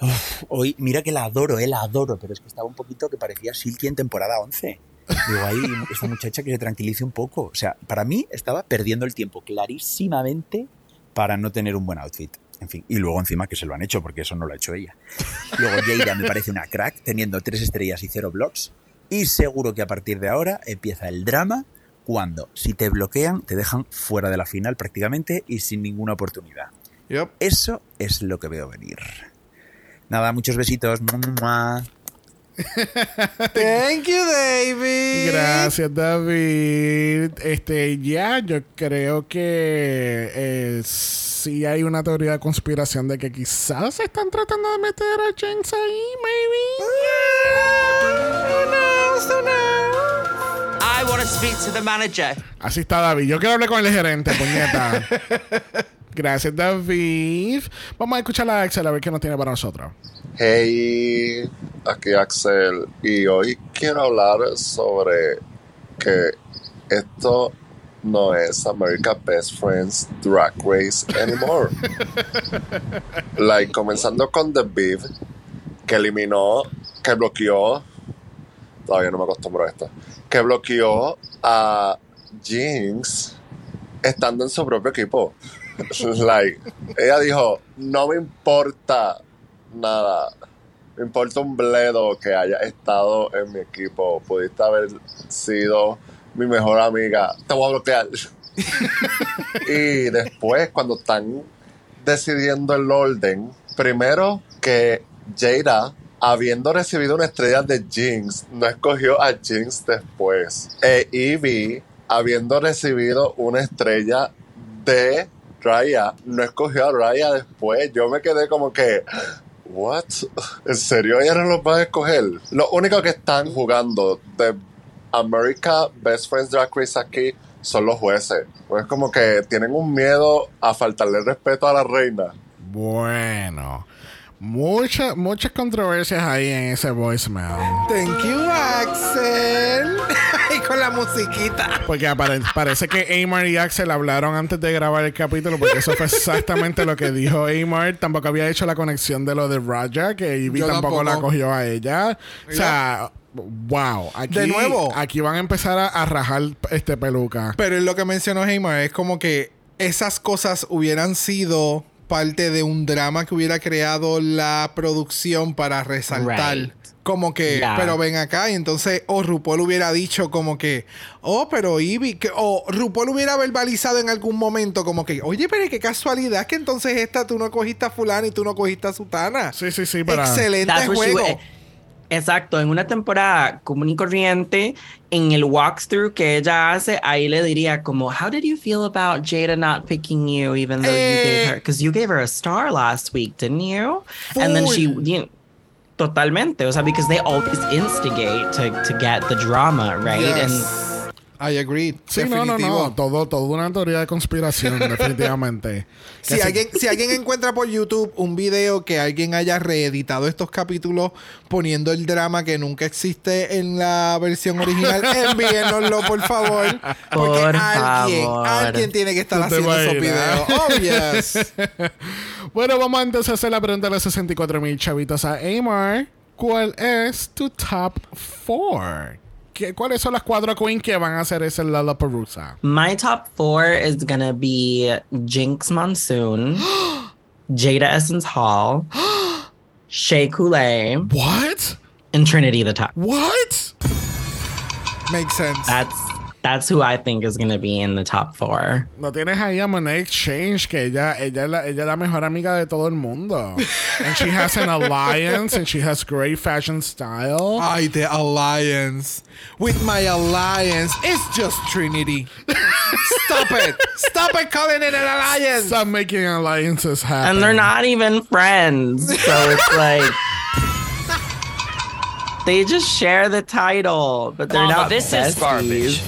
Uf, hoy, mira que la adoro, eh, la adoro, pero es que estaba un poquito que parecía Silky en temporada 11. Digo, ahí, esta muchacha que se tranquilice un poco. O sea, para mí estaba perdiendo el tiempo clarísimamente para no tener un buen outfit. En fin, y luego encima que se lo han hecho, porque eso no lo ha hecho ella. Luego Jaira me parece una crack, teniendo tres estrellas y cero blocks. Y seguro que a partir de ahora empieza el drama cuando, si te bloquean, te dejan fuera de la final prácticamente y sin ninguna oportunidad. Yep. Eso es lo que veo venir. Nada, muchos besitos. Mua. Thank you, David. Gracias, David. Este, ya, yo creo que eh, sí hay una teoría de conspiración de que quizás están tratando de meter a James ahí, maybe. Who knows, who knows? I want to speak to the manager. Así está David. Yo quiero hablar con el gerente, puñeta. [LAUGHS] Gracias, David. Vamos a escuchar a Axel a ver qué nos tiene para nosotros. Hey, aquí Axel y hoy quiero hablar sobre que esto no es America Best Friends Drag Race anymore. [LAUGHS] like, comenzando con The Beef, que eliminó, que bloqueó, todavía no me acostumbro a esto, que bloqueó a Jinx estando en su propio equipo. [LAUGHS] like, ella dijo, no me importa nada. Me importa un bledo que haya estado en mi equipo. Pudiste haber sido mi mejor amiga. Te voy a bloquear. [LAUGHS] y después, cuando están decidiendo el orden, primero que Jada, habiendo recibido una estrella de Jinx, no escogió a Jinx después. E Evie, habiendo recibido una estrella de Raya, no escogió a Raya después. Yo me quedé como que, ¿what? [LAUGHS] ¿En serio ella no los va a escoger? Lo único que están jugando de America Best Friends Drag Race aquí son los jueces. Pues como que tienen un miedo a faltarle respeto a la reina. Bueno, muchas muchas controversias ahí en ese voicemail. Thank you, Axel. [LAUGHS] y con la musiquita. Porque apare- parece que Amar y Axel hablaron antes de grabar el capítulo, porque eso fue exactamente lo que dijo Amar. Tampoco había hecho la conexión de lo de Raja, que Ivy tampoco, tampoco. la cogió a ella. O sea, wow. Aquí, De nuevo. Aquí van a empezar a, a rajar este peluca. Pero es lo que mencionó Heymar, es como que esas cosas hubieran sido parte de un drama que hubiera creado la producción para resaltar. Right. Como que, Yeah. pero ven acá, y entonces, o RuPaul hubiera dicho como que, oh, pero Ivy, que, o RuPaul hubiera verbalizado en algún momento como que, oye, pero qué casualidad que entonces esta tú no cogiste a fulana y tú no cogiste a sutana. Sí, sí, sí, para... Excelente That's juego. Exacto, en una temporada común y corriente, en el walkthrough que ella hace, ahí le diría como, how did you feel about Jada not picking you even though you gave Eh. her, because you gave her a star last week, didn't you? And then she, Full. you know, totalmente, o sea, because they always instigate to, to get the drama, right? Yes. And I agree. Sí, no, no, Definitivo. no. Todo, todo una teoría de conspiración, [LAUGHS] definitivamente. Si alguien, si alguien encuentra por YouTube un video que alguien haya reeditado estos capítulos poniendo el drama que nunca existe en la versión original, [LAUGHS] envíenoslo por favor. Porque Por alguien, favor. alguien tiene que estar ¿Tú te haciendo esos videos. [LAUGHS] Oh, yes. Bueno, vamos entonces a hacer la pregunta de los 64 mil chavitos a Amar. ¿Cuál es tu top 4? ¿Cuáles son las cuatro queens que van a hacer ese Lollapalooza? my top four is gonna be Jinx Monsoon, [GASPS] Jada Essence Hall, [GASPS] Shea Coulee, What? and Trinity the Top. What? Makes sense. That's that's who I think is gonna be in the top four. No tienes ahí a Monet Exchange, que ella, ella, es la, ella es la mejor amiga de todo el mundo. and she has an alliance and she has great fashion style. Ay, the alliance. With my alliance, it's just Trinity. Stop it. Stop it calling it an alliance. Stop making alliances happen. And they're not even friends. So it's like they just share the title, but they're Mama, not this is besties. garbage.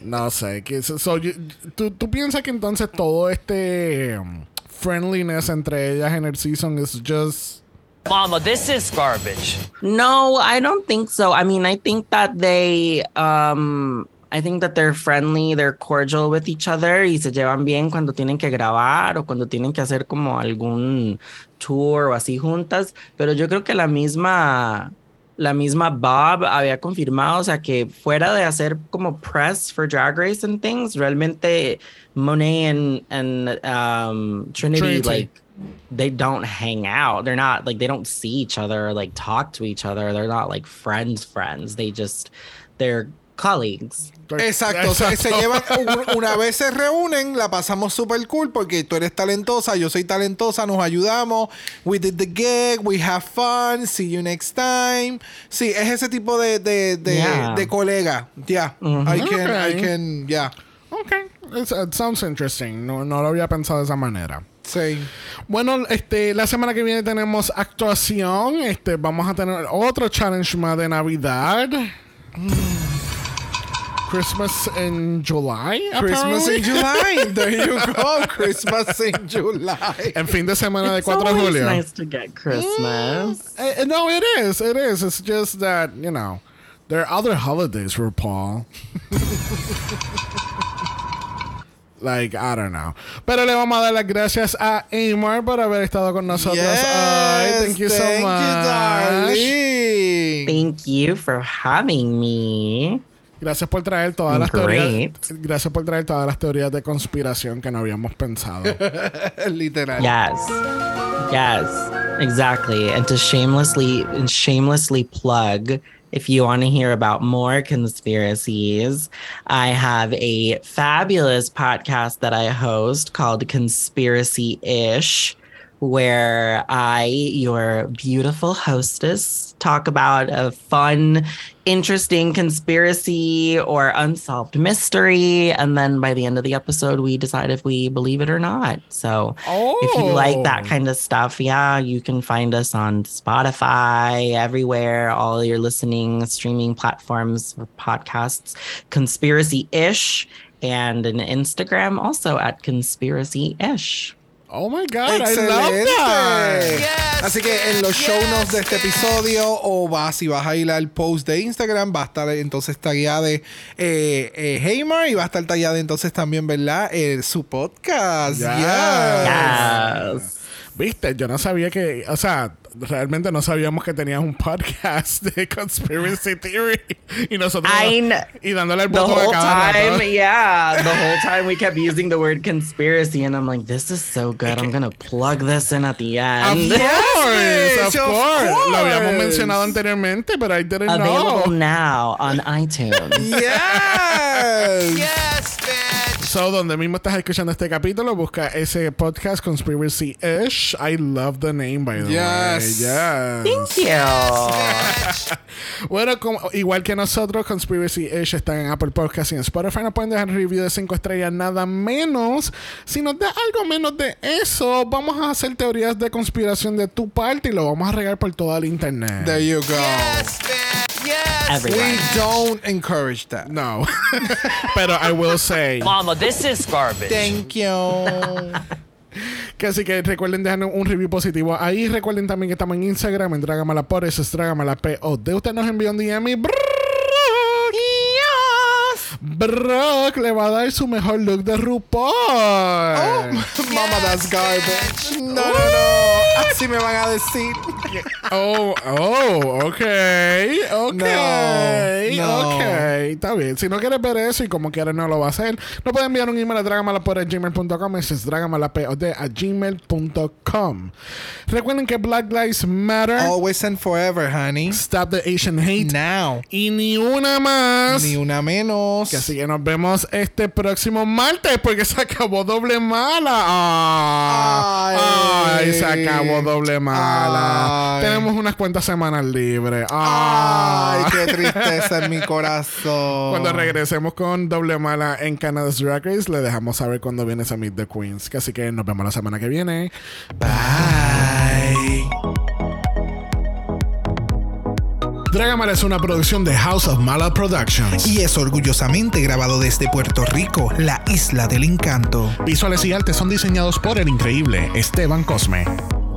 No sé. Que, so, so you- ¿tú, ¿Tú piensas que entonces todo este um, friendliness entre ellas en el season is just... Mama, this is garbage. No, I don't think so. I mean, I think that they um I think that they're friendly, they're cordial with each other y se llevan bien cuando tienen que grabar o cuando tienen que hacer como algún tour o así juntas, pero yo creo que la misma la misma Bob había confirmado, o sea, que fuera de hacer como press for Drag Race and things, realmente Monet and and um Trinity, Trinity. like they don't hang out. They're not like they don't see each other or like talk to each other. They're not like friends friends. They just they're colleagues. Exacto, o sea, se llevan, un- una vez se reúnen, la pasamos super cool porque tú eres talentosa, yo soy talentosa, nos ayudamos, we did the gig, we have fun, see you next time. Sí, es ese tipo de, de, de, Yeah. de colega. Yeah, I can, I Okay. can, yeah. Okay. It's- it sounds interesting. No, no lo había pensado de esa manera. Sí. Bueno, este, la semana que viene tenemos actuación. Este, vamos a tener otro challenge más de Navidad. Christmas in July. Christmas apparently. in July. [LAUGHS] There you go. Christmas in July. En fin de semana de It's 4 de always julio. nice to get Christmas. Eh, eh, no, it is. It is. It's just that, you know, there are other holidays for Paul. [LAUGHS] like, I don't know. Pero le vamos a dar las gracias a Amar por haber estado con nosotros hoy. Thank you so much. thank much. you, darling. Thank you for having me. Gracias por traer todas las teorías. Gracias por traer todas las teorías de conspiración que no habíamos pensado. [LAUGHS] Literal. Yes. Yes. Exactly. And to shamelessly and shamelessly plug if you want to hear about more conspiracies, I have a fabulous podcast that I host called Conspiracy Ish, where I, your beautiful hostess, talk about a fun, interesting conspiracy or unsolved mystery. And then by the end of the episode, we decide if we believe it or not. So if you like that Oh. kind of stuff, yeah, you can find us on Spotify, everywhere, all your listening, streaming platforms for podcasts, Conspiracy Ish, and an Instagram also at Conspiracy Ish. Oh my God, I love Excelente. that. Yes, Así que en los show notes de este episodio o vas si vas a ir al post de Instagram va a estar entonces tagueada de eh, eh, Heymar y va a estar tagueada entonces también, ¿verdad? Eh, su podcast. Yes. Viste, yo no sabía que, o sea, realmente no sabíamos que tenías un podcast [LAUGHS] de conspiracy theory y nosotros y dándole el The botón a whole rato. time, yeah, the whole [LAUGHS] time we kept using the word conspiracy, and I'm like, this is so good. I'm gonna plug this in at the Of [LAUGHS] end. course, of of course. Lo habíamos course. mencionado anteriormente, but I didn't Available know. now on iTunes. Yes. Yes. So, donde mismo estás escuchando este capítulo, busca ese podcast Conspiracy Ish. I love the name, by the Yes. way. Yes. Thank you. [LAUGHS] Bueno, como, igual que nosotros, Conspiracy Ish está en Apple Podcast y en Spotify. Nos pueden dejar un review de 5 estrellas, nada menos. Si nos da algo menos de eso, vamos a hacer teorías de conspiración de tu parte y lo vamos a regar por toda el internet. There you go. Yes, bitch. Yes. Everyone. We don't encourage that. No. [LAUGHS] Pero I will say. Mama, this is garbage. Thank you. [LAUGHS] Que así que recuerden dejarnos un review positivo ahí. Recuerden también que estamos en Instagram, en Dragamala por eso es Dragamala POD. Usted nos envió un DM y Brock, Brock le va a dar su mejor look de RuPaul. [LAUGHS] Mama, that's garbage. No, no, no. Así me van a decir. Oh, oh, ok, ok, No, no. ok, está bien. Si no quieres ver eso y como quieres no lo va a hacer, no puede enviar un email a dragamalapod@gmail.com. Es dragamalapod a gmail.com. Recuerden que Black Lives Matter, Always and forever, honey. Stop the Asian Hate Now. y ni una más. Ni una menos. Que así que nos vemos este próximo martes porque se acabó doble mala. Ah, Ay. ay, se acabó doble mala. Ay. Tenemos unas cuantas semanas libres. Ah. Ay, qué tristeza en mi corazón. Cuando regresemos con doble mala en Canada's Drag Race, le dejamos saber cuándo vienes a Meet the Queens. Que así que nos vemos la semana que viene. Bye. Dragamala es una producción de House of Mala Productions. Y es orgullosamente grabado desde Puerto Rico, la isla del encanto. Visuales y artes son diseñados por el increíble Esteban Cosme.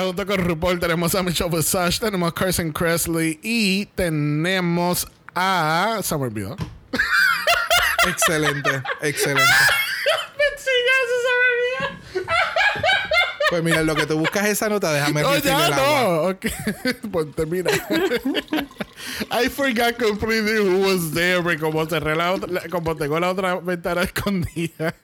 Junto con RuPaul tenemos a Michelle Visage, tenemos a Carson Kressley y tenemos a... Se me olvidó. Excelente, excelente. [LAUGHS] Pues mira, lo que tú buscas esa nota, déjame Oh, refill ya el agua. no. Ok. [LAUGHS] pues termina. [LAUGHS] I forgot completely who was there. Como cerré la otra, como tengo la otra ventana escondida.